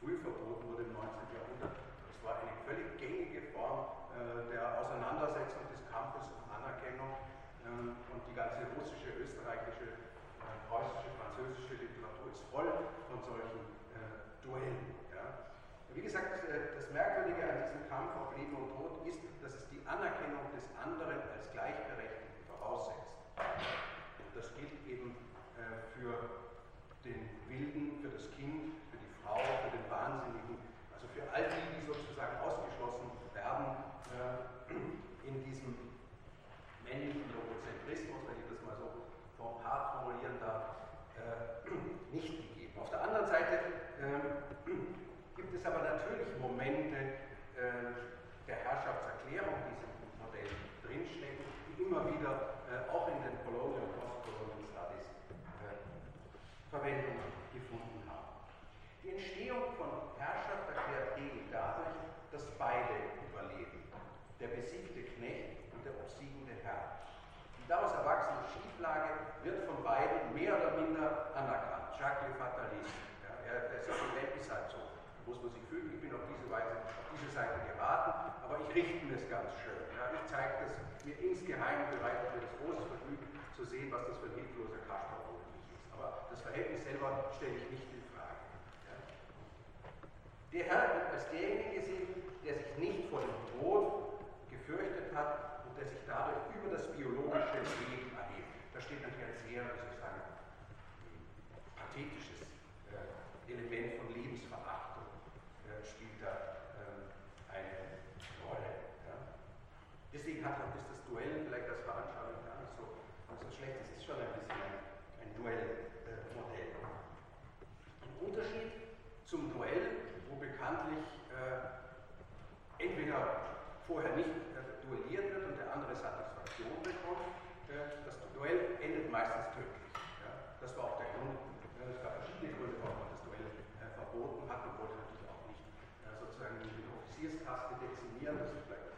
früh verboten wurde im 19. Jahrhundert, das war eine völlig gängige Form der Auseinandersetzung des Kampfes um Anerkennung und die ganze russische, österreichische, preußische, französische Literatur ist voll von solchen Duellen. Wie gesagt, das Merkwürdige an diesem Kampf auf Leben und Tod ist, dass es die Anerkennung des anderen als Gleichberechtigten voraussetzt. Und das gilt eben für den Wilden, für das Kind, für die Frau, für den Wahnsinnigen, also für all die, die sozusagen ausgeschlossen werden in diesem männlichen Logozentrismus, wenn ich das mal so hart formulieren darf, nicht gegeben. Auf der anderen Seite gibt es aber natürlich Momente der Herrschaftserklärung, die in diesem Modell drinstecken, die immer wieder auch in den Colonial und Post-Colonial Studies Verwendung gefunden haben. Die Entstehung von Herrschaft erklärt Hegel dadurch, dass beide überleben, der besiegte Knecht und der obsiegende Herr. Die daraus erwachsene Schieflage wird von beiden mehr oder minder anerkannt. Jacques Le Fataliste. Ja, er, Situation ist halt so. Muss man sich fühlen, ich bin auf diese Weise, auf diese Seite geraten, aber ich richte mir es ganz schön. Ja, ich zeige das mir insgeheim, bereitet mir das große Vergnügen zu sehen, was das für ein hilfloser Kasper ist. Aber das Verhältnis selber stelle ich nicht in Frage. Ja. Der Herr wird als derjenige gesehen, der sich nicht vor dem Tod gefürchtet hat und der sich dadurch über das biologische Leben erhebt. Da steht natürlich ein sehr, wie soll ich sagen, pathetisches äh, Element von Lebensverachtung, spielt da äh, eine Rolle. Ja. Deswegen hat auch das, Duell vielleicht als Veranschaulichung gar nicht so, so schlecht. Es ist schon ein bisschen ein, Duellmodell. Ein Unterschied zum Duell, wo bekanntlich entweder vorher nicht duelliert wird und der andere Satisfaktion bekommt. das Duell endet meistens tödlich. das war auch der Grund, es gab verschiedene Gründe, warum man das Duell verboten hat. Auch nicht sozusagen die Offizierskaste dezimieren, das ist vielleicht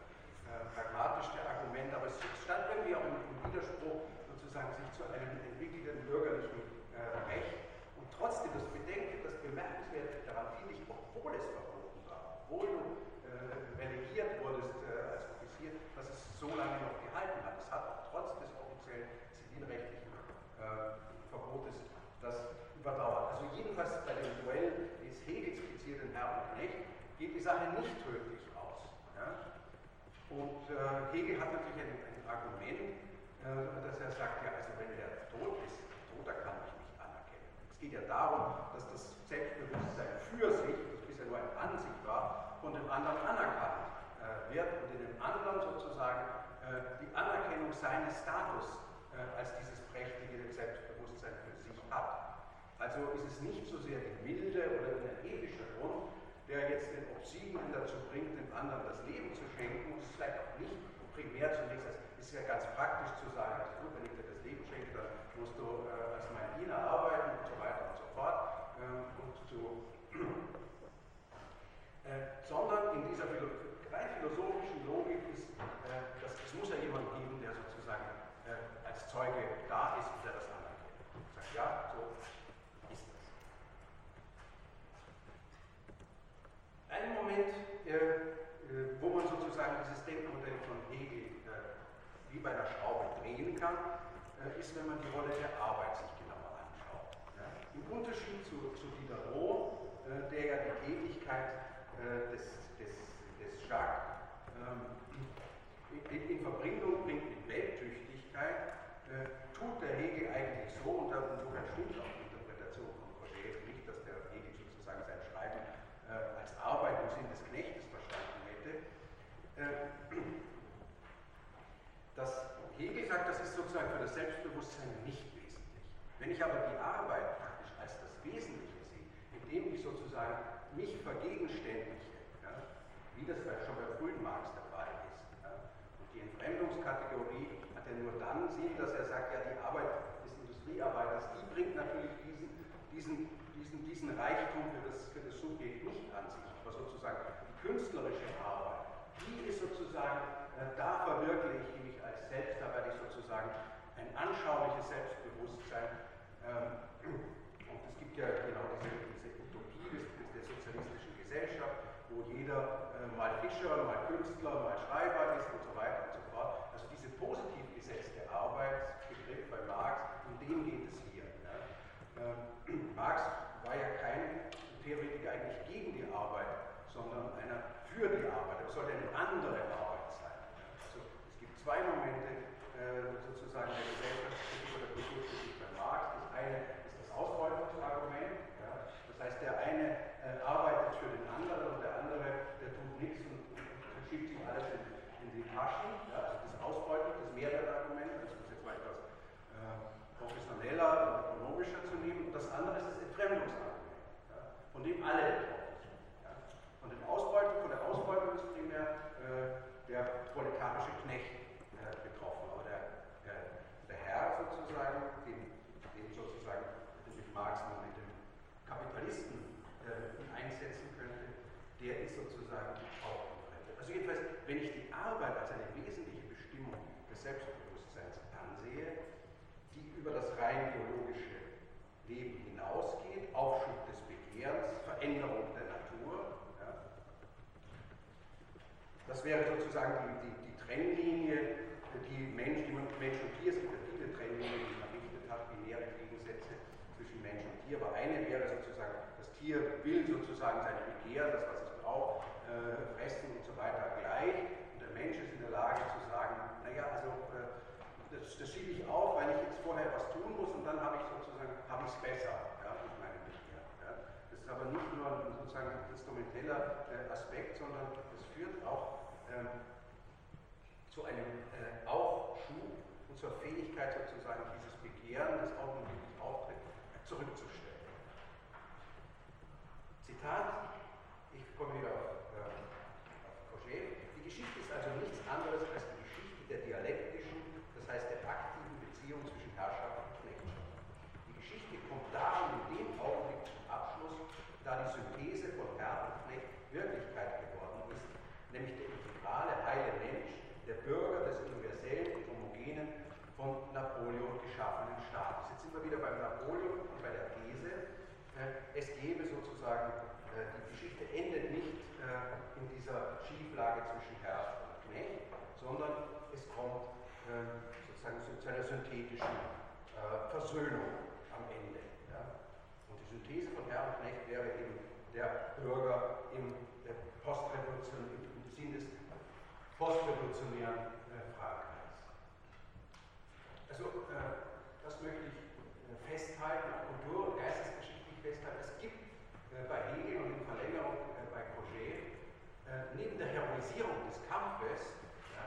pragmatisch der Argument, aber es stand irgendwie auch im, Widerspruch, sozusagen sich zu einem entwickelten bürgerlichen Recht. Und trotzdem, das Bedenken, das Bemerkenswerte daran finde ich, obwohl es verboten war, obwohl du relegiert wurdest als Offizier, dass es so lange noch gehalten hat. Es hat auch trotz des offiziellen zivilrechtlichen Verbotes das überdauert. Also jedenfalls bei dem Duell des Hegel skizzierten Herr und Knecht geht die Sache nicht tödlich aus. Ja? Und äh, Hegel hat natürlich ein, ein Argument, äh, dass er sagt, ja, also wenn er tot ist, Toter kann mich nicht anerkennen. Es geht ja darum, dass das Selbstbewusstsein für sich, das bisher nur eine Ansicht war, von dem anderen anerkannt äh, wird und in dem anderen sozusagen äh, die Anerkennung seines Status äh, als dieses prächtige Selbstbewusstsein für sich hat. Also ist es nicht so sehr die milde oder der epische Grund, der jetzt den Obsiegenden dazu bringt, dem anderen das Leben zu schenken, und es vielleicht auch nicht primär zunächst, es ist ja ganz praktisch zu sagen, also gut, wenn ich dir das Leben schenke, dann musst du äh, als mein Diener arbeiten und so weiter und so fort. Ähm, und zu, äh, sondern in dieser rein philosophischen Logik ist, äh, dass es muss ja jemand geben, der sozusagen äh, als Zeuge da ist und der das anerkennt. Sagt, ja, so ist das. Ein Moment, wo man sozusagen dieses Denkmodell von Hegel wie bei einer Schraube drehen kann, ist, wenn man die Rolle der Arbeit sich genauer anschaut. Im Unterschied zu, zu Diderot, äh, der ja die Tätigkeit äh, des, des, des Jacques ähm, in, in, Verbindung bringt mit Welttüchtigkeit, äh, tut der Hegel eigentlich so, und insofern stimmt auch die Interpretation von Cogé nicht, dass der Hegel sozusagen sein Schreiben als Arbeit im Sinn des Knechtes verstanden hätte. dass Hegel sagt, das ist sozusagen für das Selbstbewusstsein nicht wesentlich. Wenn ich aber die Arbeit praktisch als das Wesentliche sehe, indem ich sozusagen mich vergegenständige, ja, wie das schon bei frühen Marx der Fall ist. Ja, und die Entfremdungskategorie hat ja nur dann Sinn, dass er sagt, ja, die Arbeit des Industriearbeiters, die bringt natürlich diesen, diesen, diesen, diesen Reichtum für das, für das Subjekt nicht an sich, aber sozusagen die künstlerische Arbeit, die ist sozusagen, äh, da verwirkliche ich mich als Selbst, da werde ich sozusagen ein anschauliches Selbstbewusstsein. Ähm, und es gibt ja genau diese, diese Utopie des, der sozialistischen Gesellschaft, wo jeder äh, mal Fischer, mal Künstler, mal Schreiber ist und so weiter und so fort. Also diese positiv gesetzte Arbeitsbegriff bei Marx, um den geht es Marx war ja kein Theoretiker eigentlich gegen die Arbeit, sondern einer für die Arbeit. Es sollte eine andere Arbeit sein. Also es gibt zwei Momente äh, sozusagen der Gesellschaftskritik oder Kulturkritik bei Marx. Das eine ist das Ausbeutungsargument. Ja. Das heißt, der eine äh, arbeitet für den anderen und der andere, der tut nichts und, und schiebt sich alles in, in die Taschen. Ja. Also das Ausbeutung, das Mehrwertargument, das jetzt mal etwas äh, professioneller und ökonomischer zu nehmen. Und das andere ist das Entfremdungsargument, ja, von dem alle. Ja. Von, von der Ausbeutung ist primär äh, der proletarische Knecht äh, betroffen. Aber der, der, der Herr sozusagen, den, den sozusagen mit Marx mit dem Kapitalisten äh, einsetzen könnte, der ist sozusagen auch entfremdet. Also jedenfalls, wenn ich die Arbeit als eine wesentliche Bestimmung des Selbstbewusstseins ansehe, über das rein biologische Leben hinausgeht, Aufschub des Begehrens, Veränderung der Natur, ja, das wäre sozusagen die, die, die Trennlinie, die Mensch, die Mensch und Tier, es gibt ja Trennlinien, die man errichtet hat, binäre Gegensätze zwischen Mensch und Tier, aber eine wäre sozusagen, das Tier will sozusagen seine Begehren, das was es braucht, äh, fressen und so weiter gleich. Und der Mensch ist in der Lage zu sagen, naja, also äh, das, das schiebe ich auf, weil ich jetzt vorher was tun muss und dann habe ich sozusagen, habe ich es besser ja, mit meinem Begehren. Ja. Das ist aber nicht nur ein sozusagen instrumenteller äh, Aspekt, sondern es führt auch ähm, zu einem äh, Aufschub und zur Fähigkeit sozusagen dieses Begehren, das augenblicklich auftritt, zurückzustellen. Zitat, ich komme wieder auf, äh, auf Cogé. Die Geschichte ist also nichts anderes als die Geschichte der dialektischen, das heißt der aktiven Beziehung zwischen Herrschaft und Knechtschaft. Die Geschichte kommt darum in dem Augenblick zum Abschluss, da die Synthese von Herr und Knecht Wirklichkeit geworden ist, nämlich der integrale heile Mensch, der Bürger des universellen und homogenen von Napoleon geschaffenen Staates. Jetzt sind wir wieder beim Napoleon und bei der These, äh, es gäbe sozusagen, äh, die Geschichte endet nicht äh, in dieser Schieflage zwischen Herr und Knecht, sondern es kommt sozusagen zu einer synthetischen Versöhnung am Ende. Und die Synthese von Herr und Knecht wäre eben der Bürger im Postrevolution, im Sinn des postrevolutionären Frankreichs. Also das möchte ich festhalten, kultur- und geistesgeschichtlich festhalten. Es gibt äh, bei Hegel und in Verlängerung äh, bei Cogé äh, neben der Heroisierung des Kampfes, ja,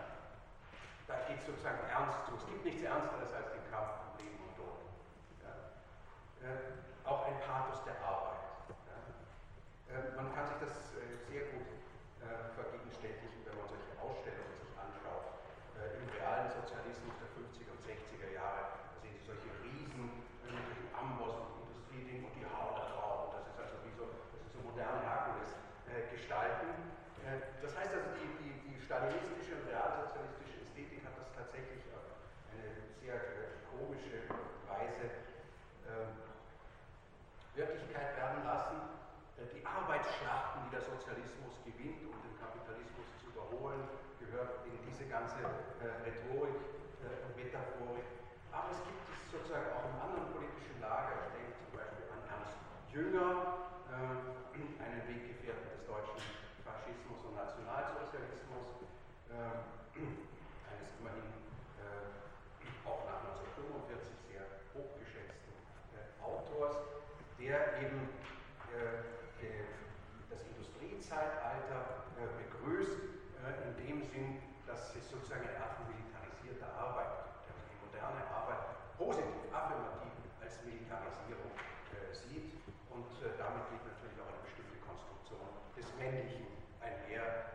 da geht es sozusagen ernst zu. Es gibt nichts Ernsteres als den Kampf um Leben und Tod. Ja. auch ein Pathos der Arbeit. Ja. man kann sich das sehr gut vergegenständigen, wenn man solche Ausstellungen sich anschaut. Im realen Sozialismus der 50er und 60er Jahre sehen Sie solche Riesen mit dem Amboss Industrieding und die Haut. Und das ist also wie so, das ist so moderne Herkules-Gestalten. Äh, das heißt also, die, die, die stalinistische und realsozialistische Ästhetik hat das tatsächlich auf eine sehr äh, komische Weise äh, Wirklichkeit werden lassen. Äh, die Arbeitsschlachten, die der Sozialismus gewinnt, um den Kapitalismus zu überholen, gehört in diese ganze äh, Rhetorik äh, und Metaphorik. Aber es gibt es sozusagen auch im anderen politischen Lager. Ich denke zum Beispiel an Ernst Jünger, äh, einen Weggefährten des deutschen Faschismus und Nationalsozialismus, äh, eines immerhin äh, auch nach 1945 sehr hochgeschätzten äh, Autors, der eben das Industriezeitalter begrüßt, in dem Sinn, dass es sozusagen eine Art von militarisierter Arbeit gibt, moderne Arbeit positiv, affirmativ als Militarisierung äh, sieht. Und äh, damit geht natürlich auch eine bestimmte Konstruktion des Männlichen einher,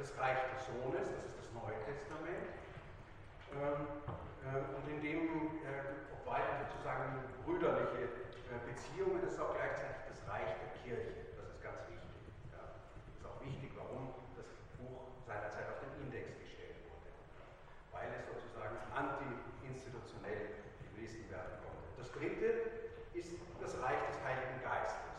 das Reich des Sohnes, das ist das Neue Testament. Ähm, äh, und in dem äh, obwalten sozusagen brüderliche äh, Beziehungen, das ist auch gleichzeitig das Reich der Kirche. Das ist ganz wichtig. Das ist auch wichtig, warum das Buch seinerzeit auf den Index gestellt wurde. Weil es sozusagen anti-institutionell gelesen werden konnte. Das dritte ist das Reich des Heiligen Geistes.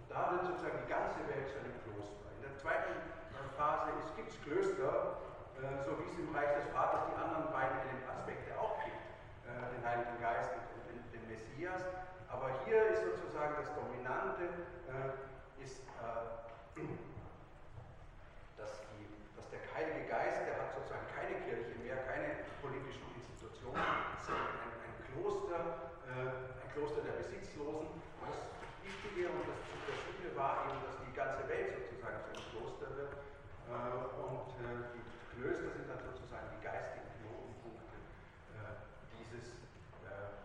Und da wird sozusagen die ganze Welt zu einem Kloster. In der zweiten Phase gibt es Klöster, äh, so wie es im Reich des Vaters die anderen beiden Aspekte auch gibt, äh, den Heiligen Geist und den, den, Messias. Aber hier ist sozusagen das Dominante, äh, ist, dass, die, dass, der Heilige Geist, der hat sozusagen keine Kirche mehr, keine politischen Institutionen, ist ein, ein Kloster, ein Kloster der Besitzlosen. Und das Wichtige und das, Schöne war eben, dass die ganze Welt sozusagen zu einem Kloster wird. Und die Klöster sind dann sozusagen die geistigen Knotenpunkte äh, dieses äh,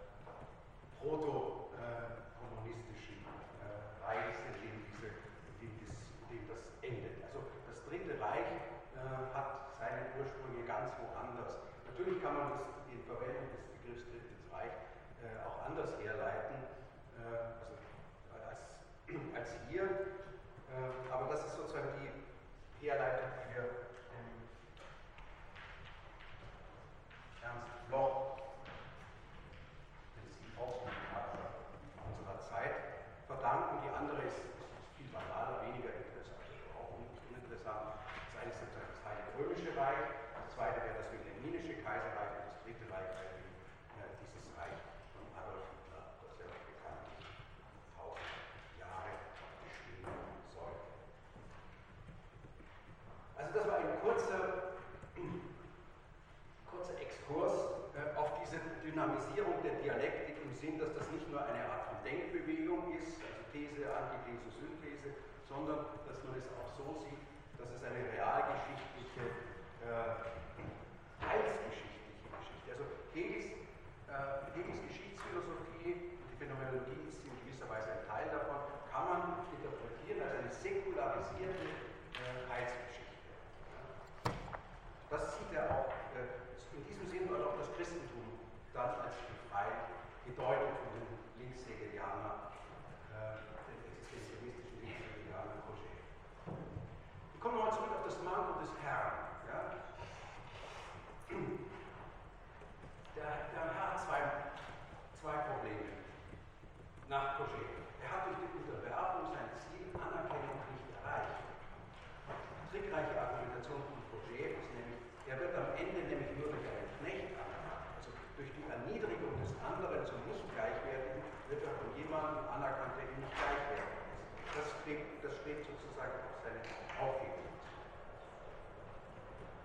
proto-kommunistischen äh, Reichs, in dem, diese, in, dem das, in dem das endet. Also das Dritte Reich hat seine Ursprünge ganz woanders. Natürlich kann man das, die Verwendung des Begriffs Drittes Reich auch anders herleiten also als, als hier, aber das ist sozusagen die Herleitung, die wir Ernst Bloch, Prinzip Hauptmacher unserer Zeit, verdanken. Die andere ist, viel banaler, weniger interessant, also auch uninteressant. Das eine ist das Heilige Römische Reich, das zweite wäre das Wilhelminische Kaiserreich und das dritte Reich wäre äh, dieses Reich von Adolf Hitler, das ja bekanntlich tausend Jahre bestehen soll. Also das war ein kurzer kurzer Exkurs äh, auf diese Dynamisierung der Dialektik im Sinn, dass das nicht nur eine Art von Denkbewegung ist, also These, Antithese, Synthese, sondern dass man es auch so sieht, dass es eine realgeschichtliche, äh, heilsgeschichtliche Geschichte. Also Hegels, äh, Hegels Geschichtsphilosophie und die Phänomenologie ist in gewisser Weise ein Teil davon, kann man interpretieren als eine säkularisierte äh, Heilsgeschichte. Das sieht er auch in diesem Sinn wird auch das Christentum dann als befreit gedeutet von den Linkshegelianer, äh, den existenzialistischen Linkshegelianer Roger. Wir kommen nochmal zurück auf das Manko des Herrn. Ja? Der, der Herr hat zwei, zwei Probleme nach Roger. Er hat durch die Unterwerfung gesunden Projet nämlich, er wird am Ende nämlich nur durch einen Knecht anerkannt. Also durch die Erniedrigung des anderen zum Nicht-Gleichwerden wird er von jemandem anerkannt, der ihm nicht gleichwertig ist. Das steht, das steht sozusagen auf seine Aufhebung.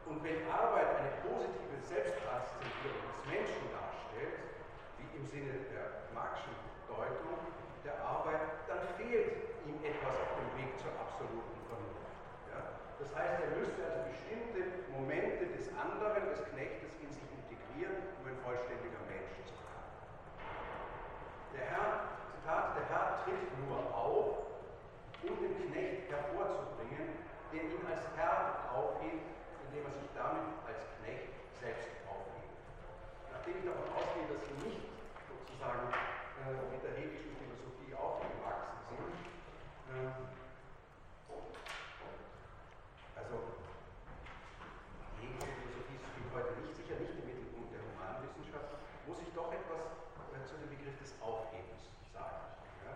Und wenn Arbeit eine positive Selbstaszendierung des Menschen darstellt, wie im Sinne der Marxischen Deutung der Arbeit, dann fehlt ihm etwas auf dem Weg zur absoluten das heißt, er müsste also bestimmte Momente des anderen, des Knechtes, in sich integrieren, um ein vollständiger Mensch zu sein. Der Herr, Zitat, der Herr tritt nur auf, um den Knecht hervorzubringen, der ihn als Herr aufhebt, indem er sich damit als Knecht selbst aufhebt. Nachdem ich davon ausgehe, dass sie nicht sozusagen äh, mit der hegelischen Philosophie aufgewachsen sind, äh, also die hegelische Philosophie spielt heute nicht, sicher nicht im Mittelpunkt der Humanwissenschaft, muss ich doch etwas äh, zu dem Begriff des Aufhebens sagen. Ja?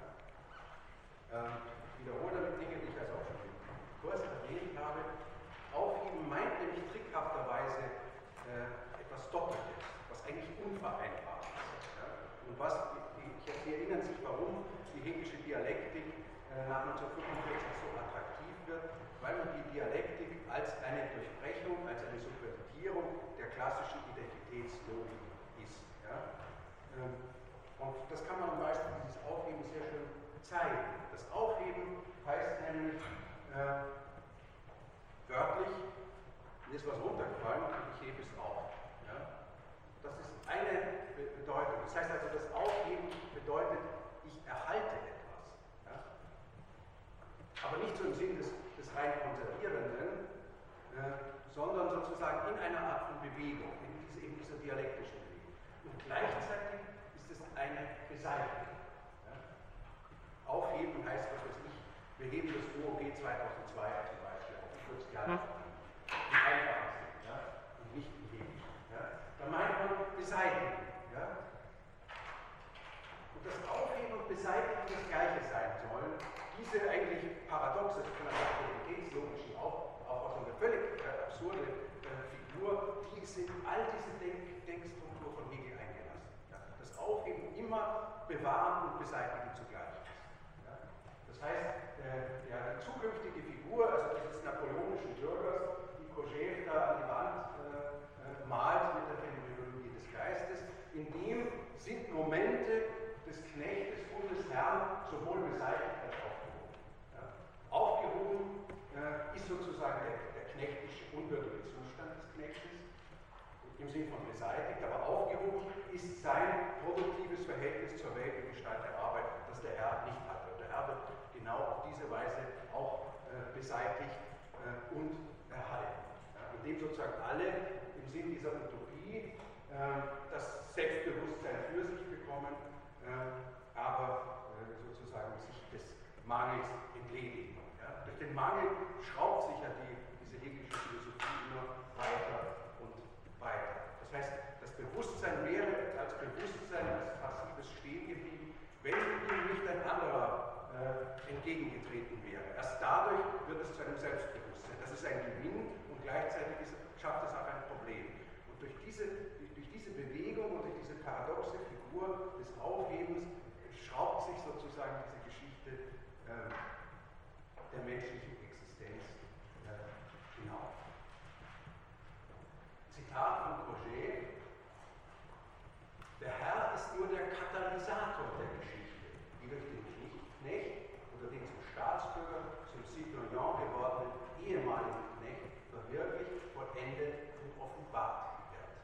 Ähm, wiederhole damit Dinge, die ich also auch schon im Kurs erwähnt habe. Aufheben meint nämlich trickhafterweise äh, etwas Doppeltes, was eigentlich unvereinbar ist. Und was, Sie erinnern sich, warum die hegelische Dialektik äh, nach 1945 so attraktiv wird, weil man die Dialektik als eine Durchbrechung, als eine Subvertierung der klassischen Identitätslogik ist. Ja? Ähm, und das kann man am Beispiel dieses Aufheben sehr schön zeigen. Das Aufheben heißt nämlich äh, wörtlich, mir ist was runtergefallen und ich hebe es auf. Ja? Das ist eine Bedeutung. Das heißt also, das Aufheben bedeutet, ich erhalte etwas. Ja? Aber nicht so im Sinn des, rein Konservierenden, äh, sondern sozusagen in einer Art von Bewegung, in diese, eben dieser dialektischen Bewegung. Und gleichzeitig ist es eine Beseitigung. Ja? Aufheben heißt, was weiß ich, wir heben das OOG 2002 zum Beispiel auf, ich würde es gerne verdienen. Im einfachen Sinn, ja? und nicht im Hebeln. Ja? Da meint man beseitigen. Ja? Und das Aufheben und Beseitigen das Gleiche sein sollen, diese eigentlich paradoxe, von einer aktivitätslogischen Auffassung eine völlig äh, absurde äh, Figur, die ist in all diese Denk Denkstruktur von Hegel eingelassen. Ja? Das Aufheben immer bewahren und beseitigen zugleich ist. Ja? Das heißt, äh, ja, die zukünftige Figur, also dieses napoleonischen Bürgers, die Kojève da an die Wand äh, malt mit der Phänomenologie des Geistes, in dem sind Momente des Knechtes und des Herrn sowohl beseitigt als aufgehoben. Aufgehoben äh, ist sozusagen der, der knechtische, unwürdige Zustand des Knechtes, im Sinn von beseitigt, aber aufgehoben ist sein produktives Verhältnis zur Welt und Gestalt der Arbeit, das der Herr nicht hat. Und der Herr wird genau auf diese Weise auch äh, beseitigt äh, und erhalten. Ja? Indem sozusagen alle im Sinn dieser Utopie äh, das Selbstbewusstsein für sich bekommen, äh, aber äh, sozusagen sich des Mangels entledigen. Den Mangel schraubt sich ja die, diese hegelische Philosophie immer weiter und weiter. Das heißt, das Bewusstsein wäre als Bewusstsein, als passives stehen geblieben, wenn ihm nicht ein anderer äh, entgegengetreten wäre. Erst dadurch wird es zu einem Selbstbewusstsein. Das ist ein Gewinn und gleichzeitig ist, schafft es auch ein Problem. Und durch diese, durch diese Bewegung und durch diese paradoxe Figur des Aufhebens schraubt sich sozusagen diese Geschichte äh, der menschlichen Existenz äh, hinauf. Zitat von Coget: Der Herr ist nur der Katalysator der Geschichte, die durch den Knecht oder den zum Staatsbürger, zum Citoyen gewordenen ehemaligen Knecht verwirklicht, vollendet und offenbart wird.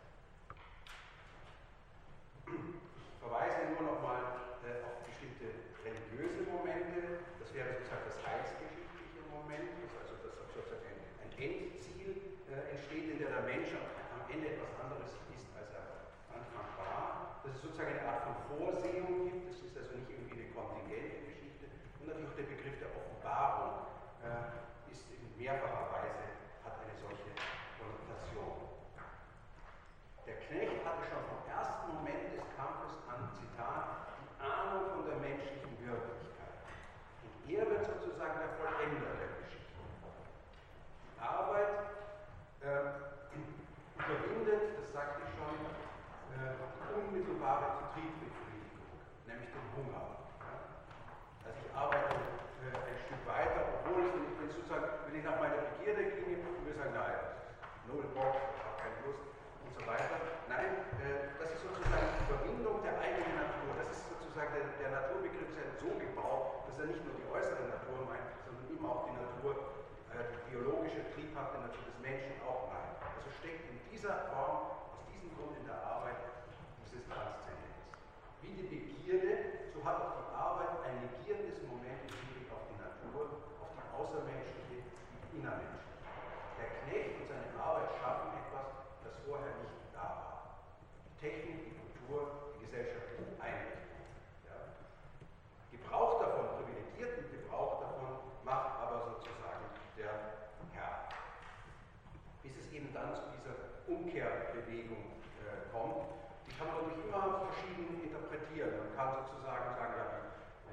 Ich verweise nur noch mal äh, auf bestimmte religiöse Momente. Wäre sozusagen das heilsgeschichtliche Moment, also das sozusagen ein, Endziel äh, entsteht, in der der Mensch am Ende etwas anderes ist, als er Anfang war. Dass es sozusagen eine Art von Vorsehung gibt. Es ist also nicht irgendwie eine kontingente Geschichte. Und natürlich auch der Begriff der Offenbarung äh, ist in mehrfacher Weise, hat eine solche Konnotation. Der Knecht hatte schon vom ersten Moment des Kampfes an, Zitat, die Ahnung von der menschlichen Wirklichkeit. Er wird sozusagen der Vollender der Geschichte. Die Arbeit äh, überwindet, das sagte ich schon, äh, die unmittelbare Triebbefriedigung, nämlich den Hunger. Also ich arbeite äh, ein Stück weiter, obwohl ich, wenn, sozusagen, wenn ich nach meiner Begierde ginge, würde ich sagen, nein, null Bock, ich habe keine Lust und so weiter. Nein, äh, das ist sozusagen die Überwindung der eigenen Natur dass er nicht nur die äußere Natur meint, sondern immer auch die Natur, äh, die biologische, triebhafte Natur des Menschen auch meint. Also steckt in dieser Form, aus diesem Grund in der Arbeit, dieses Transzendenz. Wie die Begierde, so hat auch die Arbeit ein negierendes Moment im Hinblick auf die Natur, auf die außermenschliche, die innermenschliche. Der Knecht und seine Arbeit schaffen etwas, das vorher nicht da war. Die Technik, die Kultur, die gesellschaftliche Einrichtung. Gebrauch davon, privilegierten Gebrauch davon, macht aber sozusagen der Herr. Bis es eben dann zu dieser Umkehrbewegung äh, kommt, die kann man natürlich immer verschieden interpretieren. Man kann sozusagen sagen, ja,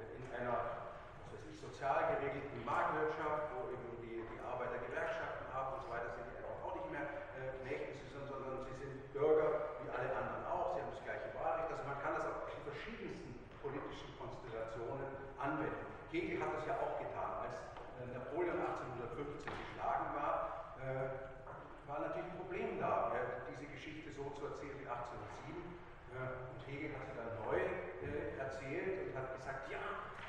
in einer was weiß ich, sozial geregelten Marktwirtschaft, wo eben die, die Arbeiter Gewerkschaften haben und so weiter, sind die auch nicht mehr äh, Knechte, sondern sie sind Bürger wie alle anderen auch, sie haben das gleiche Wahlrecht. Also man kann das auf die verschiedensten politischen Konstellationen anwenden. Hegel hat das ja auch getan, als äh, Napoleon 1815 geschlagen war, äh, war natürlich ein Problem da, diese Geschichte so zu erzählen wie 1807. Äh, und Hegel hat sie dann neu erzählt und hat gesagt, ja,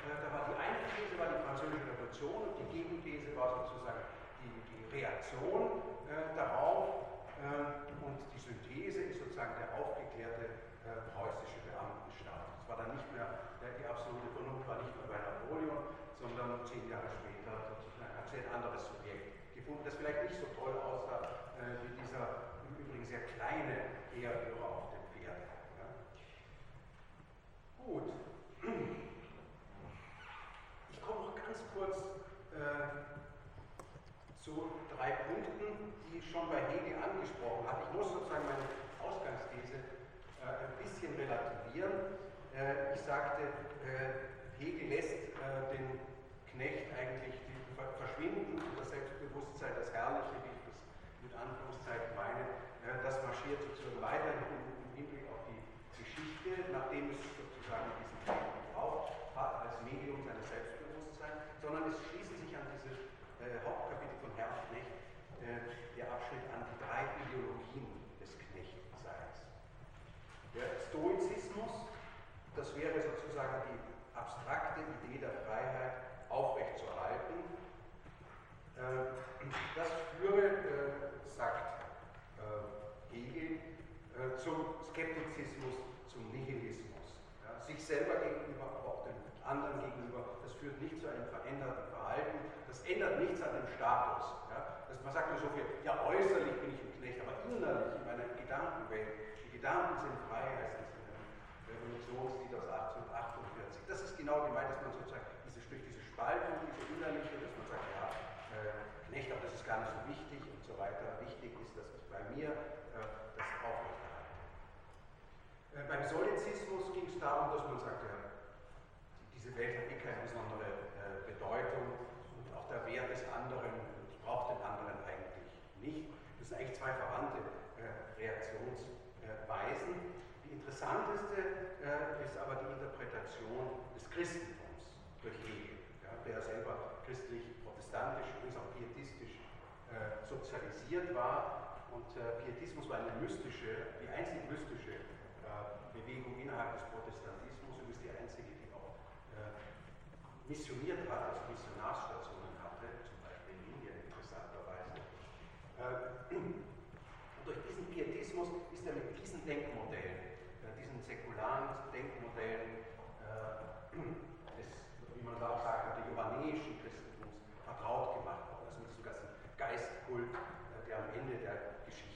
da war die eine These war die französische Revolution und die Gegenthese war sozusagen die, die Reaktion darauf und die Synthese ist sozusagen der aufgeklärte preußische Beamtenstaat. War dann nicht mehr, die absolute Vernunft war nicht mehr bei Napoleon, sondern zehn Jahre später ein anderes Subjekt gefunden, das vielleicht nicht so toll aussah äh, wie dieser im Übrigen sehr kleine Heerführer auf dem Pferd. Ja. Gut. Ich komme noch ganz kurz äh, zu drei Punkten, die ich schon bei Hegel angesprochen habe. Ich muss sozusagen meine Ausgangsthese äh, ein bisschen relativieren. Äh, ich sagte, äh, Hegel lässt äh, den Knecht eigentlich die, verschwinden und das Selbstbewusstsein, das Herrliche, wie ich das mit Anführungszeichen meine, äh, das marschiert sozusagen weiter im Hinblick auf die Geschichte, nachdem es sozusagen diesen Knecht gebraucht hat als Medium seines Selbstbewusstseins, sondern es schließen sich an dieses äh, Hauptkapitel von Herr und Knecht der Abschnitt an die drei Ideologien des Knechtseins. Der Stoizismus, das wäre sozusagen die abstrakte Idee der Freiheit aufrechtzuerhalten. Äh, das führe, äh, sagt äh, Hegel, zum Skeptizismus, zum Nihilismus. Sich selber gegenüber, aber auch den anderen gegenüber, das führt nicht zu einem veränderten Verhalten, das ändert nichts an dem Status. man sagt nur so viel, ja äußerlich bin ich ein Knecht, aber innerlich in meiner Gedankenwelt, die Gedanken sind frei, heißt es in dem Revolutionslied aus 1848. Das ist genau gemeint, dass man sozusagen diese, durch diese Spaltung, diese innerliche, dass man sagt, ja, äh, Knecht, aber das ist gar nicht so wichtig und so weiter. Wichtig ist, dass ich bei mir äh, das aufrechterhalte. Äh, beim Solizismus ging es darum, dass man sagt, ja, diese Welt hat eh keine besondere äh, Bedeutung und auch der Wert des anderen, ich brauche den anderen eigentlich nicht. Das sind eigentlich zwei verwandte äh, Reaktionsweisen. Die interessanteste äh, ist aber die Interpretation des Christentums durch Hegel, ja, der selber christlich-protestantisch, übrigens auch pietistisch äh, sozialisiert war. Und äh, Pietismus war eine mystische, die einzig mystische Bewegung innerhalb des Protestantismus, übrigens die einzige, die auch missioniert hat, also Missionarsstationen hatte, zum Beispiel in Indien interessanterweise. Durch diesen Pietismus ist er mit diesen Denkmodellen diesen säkularen Denkmodellen äh, des, wie man da auch sagen könnte, johannäischen Christentums vertraut gemacht worden. Also mit diesem ganzen Geistkult, äh, der am Ende der Geschichte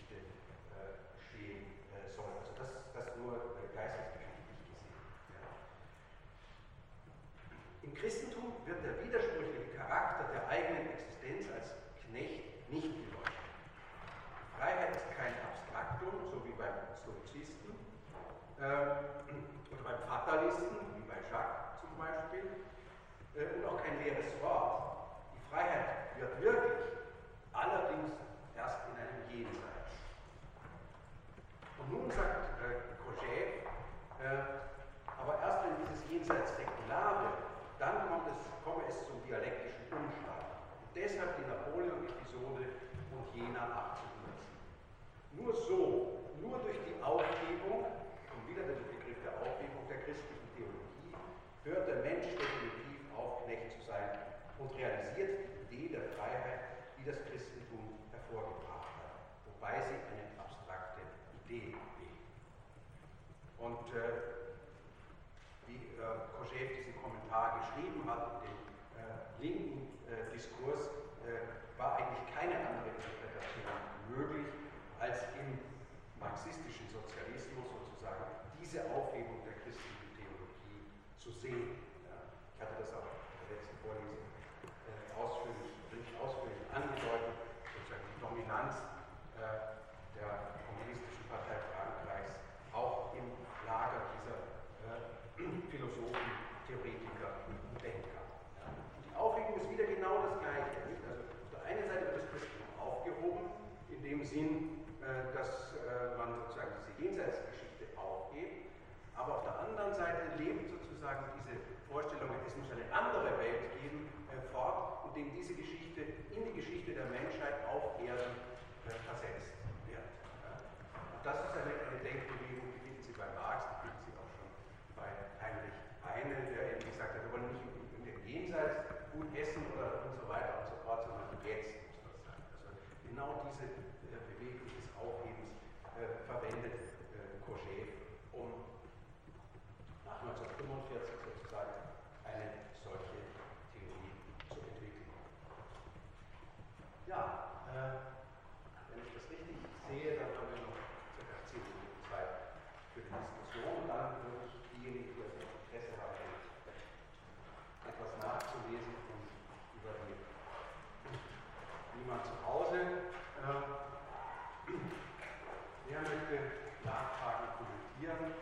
Möchte Nachfragen kommentieren?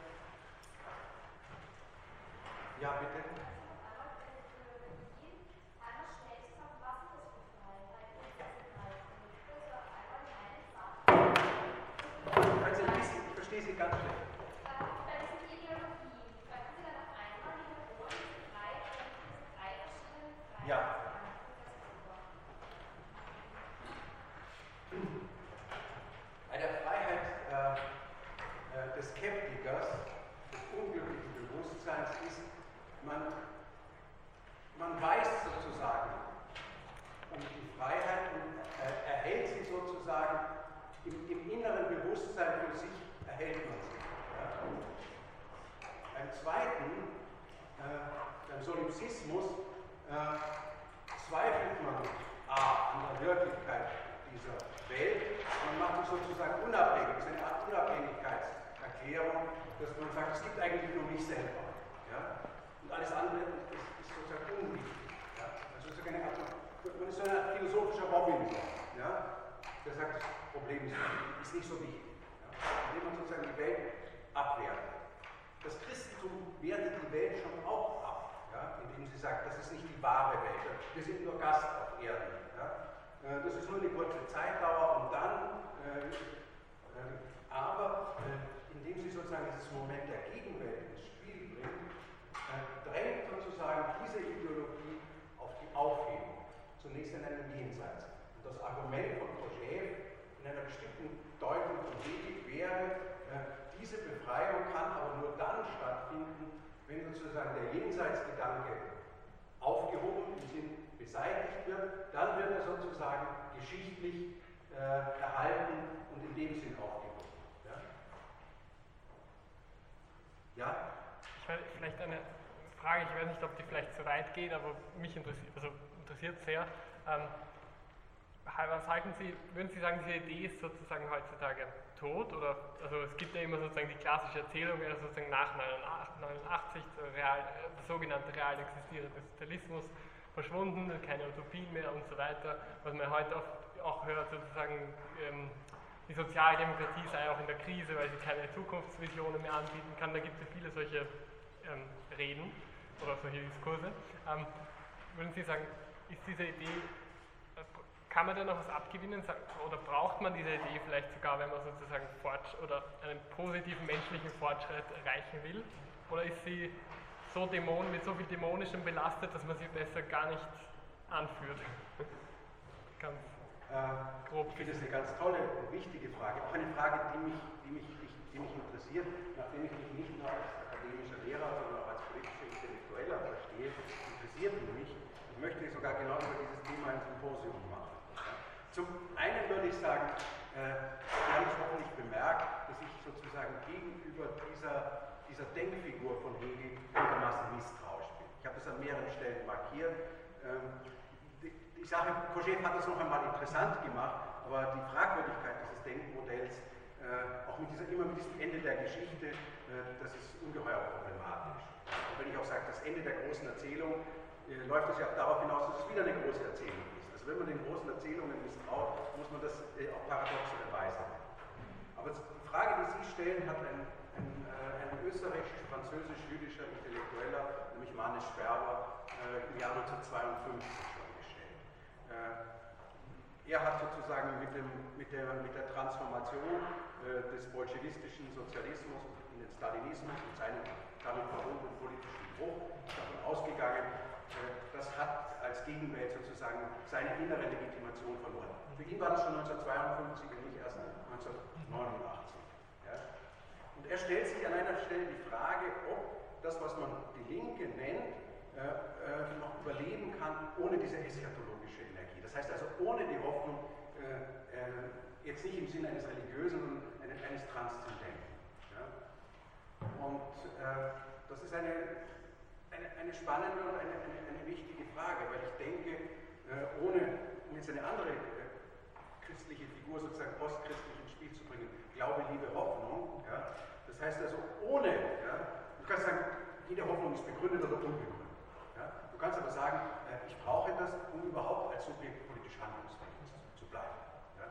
Ja, bitte. Also ich verstehe Sie ganz schlecht. Ja. Bei der Freiheit äh, äh, des Skeptikers, des unglücklichen Bewusstseins ist, man, man weiß sozusagen um die Freiheit und äh, erhält sie sozusagen im, im, inneren Bewusstsein für sich, erhält man sie. Ja? Beim zweiten, äh, beim Solipsismus, äh, zweifelt man A an der Wirklichkeit dieser Welt. Man macht sich sozusagen unabhängig. Das ist eine Art Unabhängigkeitserklärung, dass man sagt, es gibt eigentlich nur mich selber. Ja? Und alles andere ist, ist sozusagen unwichtig. Ja? Also sozusagen eine Art, man ist so ein philosophischer Robinson. Ja? Der sagt, das Problem ist, ist nicht so wichtig. Ja? Indem man sozusagen die Welt abwertet. Das Christentum wertet die Welt schon auch ab, ja? indem sie sagt, das ist nicht die wahre Welt. Wir sind nur Gast auf Erden. Ja? Äh, das ist nur eine kurze Zeitdauer und dann, aber äh, indem sie sozusagen dieses Moment der Gegenwelt ins Spiel bringt, äh, drängt sozusagen diese Ideologie auf die Aufhebung, zunächst in einem Jenseits. Und das Argument von Kojève in einer bestimmten Deutung von Ethik wäre, äh, diese Befreiung kann aber nur dann stattfinden, wenn sozusagen der Jenseitsgedanke aufgehoben im Sinn beseitigt wird, dann wird er sozusagen geschichtlich äh, erhalten und in dem Sinn aufgehoben. Ja? ja? Ich weiß, vielleicht eine Frage, ich weiß nicht, ob die vielleicht zu weit geht, aber mich interessiert, also interessiert sehr. Ähm, was halten Sie, würden Sie sagen, diese Idee ist sozusagen heutzutage tot? Oder, also es gibt ja immer sozusagen die klassische Erzählung, wäre sozusagen nach 89 der, real, der sogenannte real existierende Sozialismus verschwunden, keine Utopien mehr und so weiter. Was man heute oft auch hört, sozusagen ähm, die Sozialdemokratie sei auch in der Krise, weil sie keine Zukunftsvisionen mehr anbieten kann. Da gibt es viele solche ähm, Reden oder solche Diskurse. Ähm, würden Sie sagen, ist diese Idee kann man da noch was abgewinnen oder braucht man diese Idee vielleicht sogar, wenn man sozusagen Fortsch oder einen positiven menschlichen Fortschritt erreichen will? Oder ist sie so dämon, mit so viel Dämonischem belastet, dass man sie besser gar nicht anführt? Ganz Äh, ich finde das eine ganz tolle und wichtige Frage, auch eine Frage, die mich, die mich, die mich interessiert, nachdem ich mich nicht nur als akademischer Lehrer, sondern auch als politischer Intellektueller verstehe, interessiert mich. Ich möchte sogar genau über dieses Thema ein Symposium machen. Zum einen würde ich sagen, äh, Sie haben es hoffentlich bemerkt, dass ich sozusagen gegenüber dieser, dieser Denkfigur von Hegel einigermaßen misstrauisch bin. Ich habe das an mehreren Stellen markiert. Ähm, ich sage, Kojève hat das noch einmal interessant gemacht, aber die Fragwürdigkeit dieses Denkmodells, äh, auch mit dieser, immer mit diesem Ende der Geschichte, äh, das ist ungeheuer problematisch. Und wenn ich auch sage, das Ende der großen Erzählung, äh, läuft es ja darauf hinaus, dass es wieder eine große Erzählung ist. Also wenn man den großen Erzählungen misstraut, muss man das äh, auf paradoxe Weise machen. Aber die Frage, die Sie stellen, hat ein, ein, äh, ein österreichisch-französisch-jüdischer Intellektueller, nämlich Manes Sperber, äh, im Jahr 1952 äh, er hat sozusagen mit, dem, mit, der, mit der Transformation äh, des bolschewistischen Sozialismus in den Stalinismus und seinem damit verbundenen politischen Bruch davon ausgegangen, äh, das hat als Gegenwelt sozusagen seine innere Legitimation verloren. Für ihn war das schon 1952 und nicht erst 1989. Ja? Und er stellt sich an einer Stelle die Frage, ob das, was man die Linke nennt, äh, äh, noch überleben kann ohne diese eschatologische Energie. Das heißt also ohne die Hoffnung, äh, jetzt nicht im Sinne eines religiösen, sondern eines Transzendenten. Ja? Und das ist eine, eine, eine spannende und eine, eine, eine, wichtige Frage, weil ich denke, ohne, um jetzt eine andere christliche Figur sozusagen postchristlich ins Spiel zu bringen, Glaube, Liebe, Hoffnung. Ja? Das heißt also ohne, ja, du kannst sagen, jede Hoffnung ist begründet oder unbegründet. Du kannst aber sagen, äh, ich brauche das, um überhaupt als Subjekt politisch handlungsfähig zu bleiben. Ja?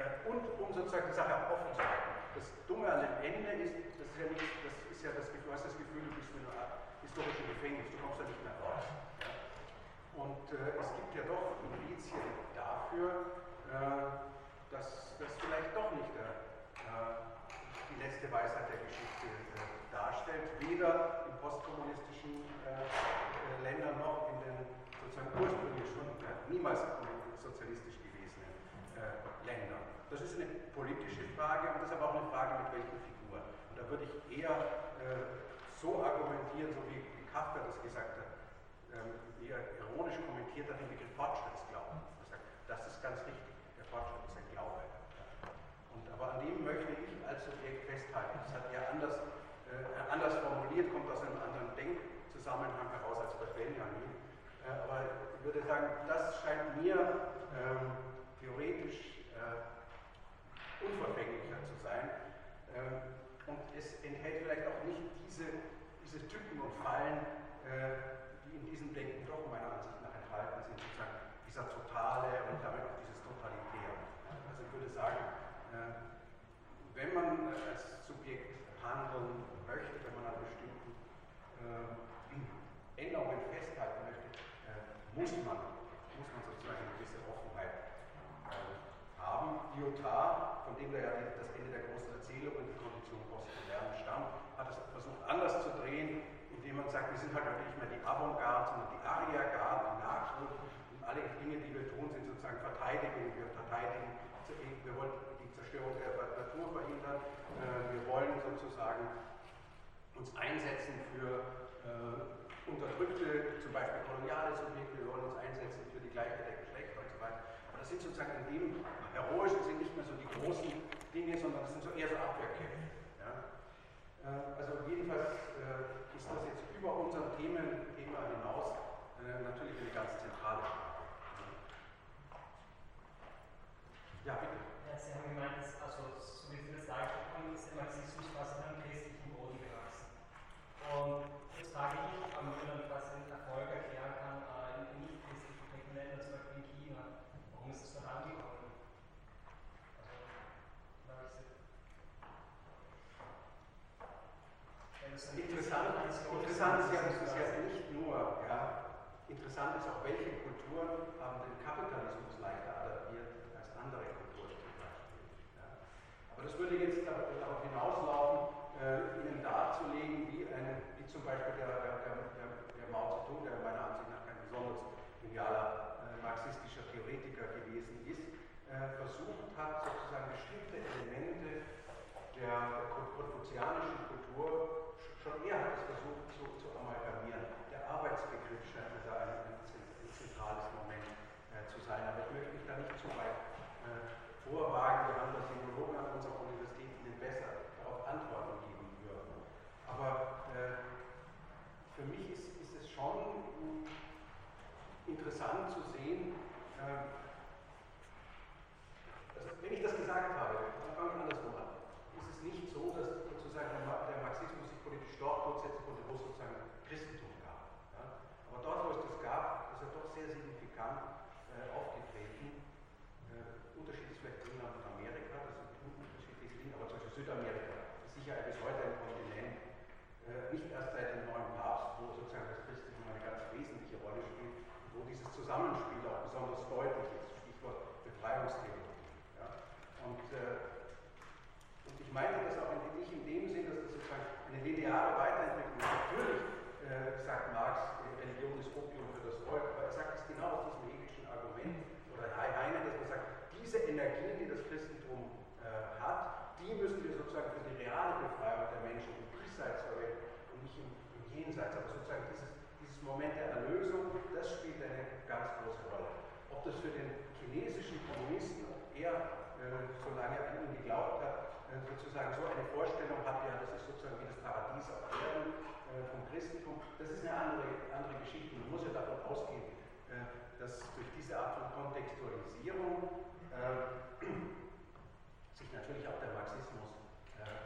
Äh, und um sozusagen die Sache auch offen zu halten. Das Dumme an dem Ende ist, das ist ja nicht, das ist ja das Gefühl, du hast das Gefühl, du bist in einer historischen Gefängnis, du kommst da nicht mehr raus. Ja? Und äh, es gibt ja doch Indizien dafür, dass das vielleicht doch nicht der, die letzte Weisheit der Geschichte äh, darstellt, weder im postkommunistischen Ländern noch in den sozusagen ursprünglich schon äh, niemals sozialistisch gewesenen äh, Ländern. Das ist eine politische Frage und das ist aber auch eine Frage, mit welchen Figuren. Und da würde ich eher äh, so argumentieren, so wie, Kafka das gesagt hat, ähm, wie er ironisch kommentiert hat, den Begriff Fortschrittsglauben. Er sagt, das ist ganz richtig, der Fortschritt ist ein Glaube. Und, aber an dem möchte ich als Subjekt festhalten. Das hat er anders, äh, anders formuliert, kommt aus einem anderen Denkzusammenhang heraus als Benjamin. Äh, aber ich würde sagen, das scheint mir ähm, theoretisch äh, unverfänglicher zu sein. Ähm, und es enthält vielleicht auch nicht diese, diese Tücken und Fallen, äh, die in diesem Denken doch meiner Ansicht nach enthalten sind, sozusagen dieser totale und damit auch dieses totalitäre. Also ich würde sagen, äh, wenn man als Subjekt handeln möchte, wenn man an bestimmten äh, Änderungen festhalten möchte, äh, muss, man, muss man sozusagen eine gewisse Offenheit äh, haben. Lyotard, von dem da ja das Ende der großen Erzählung und die Kondition postmodernen stammt, hat es versucht anders zu drehen, indem man sagt, wir sind halt nicht mehr die Avantgarde, sondern die Arriergarde, die Nachschule. Und alle Dinge, die wir tun, sind sozusagen Verteidigung. Wir verteidigen, wir wollen die Zerstörung der Natur verhindern. Äh, wir wollen sozusagen uns einsetzen für äh, unterdrückte, zum Beispiel koloniale Subjekte, wir wollen uns einsetzen für die Gleichheit der Geschlechter und so weiter. Aber das sind sozusagen in dem Heroischen sind nicht mehr so die großen Dinge, sondern das sind so eher so Abwehrkämpfe. Ja? Äh, also jedenfalls äh, ist das jetzt über unser Themen, Thema hinaus äh, natürlich eine ganz zentrale Frage. Ja, bitte. Ja, Sie haben gemeint, dass, also, so wie das dargestellt ist der Marxismus fast an einem christlichen Boden gewachsen. Und jetzt frage ich, Interessant äh, solange er an ihn geglaubt hat, äh, sozusagen so eine Vorstellung hat, ja, das ist sozusagen wie das Paradies auf Erden äh, vom Christentum. Das ist eine andere, andere Geschichte. Man muss ja davon ausgehen, äh, dass durch diese Art von Kontextualisierung sich natürlich auch der Marxismus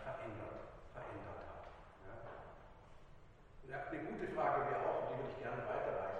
verändert, verändert hat. Ja. Eine gute Frage, wäre auch, und die würde ich gerne weiterreichen.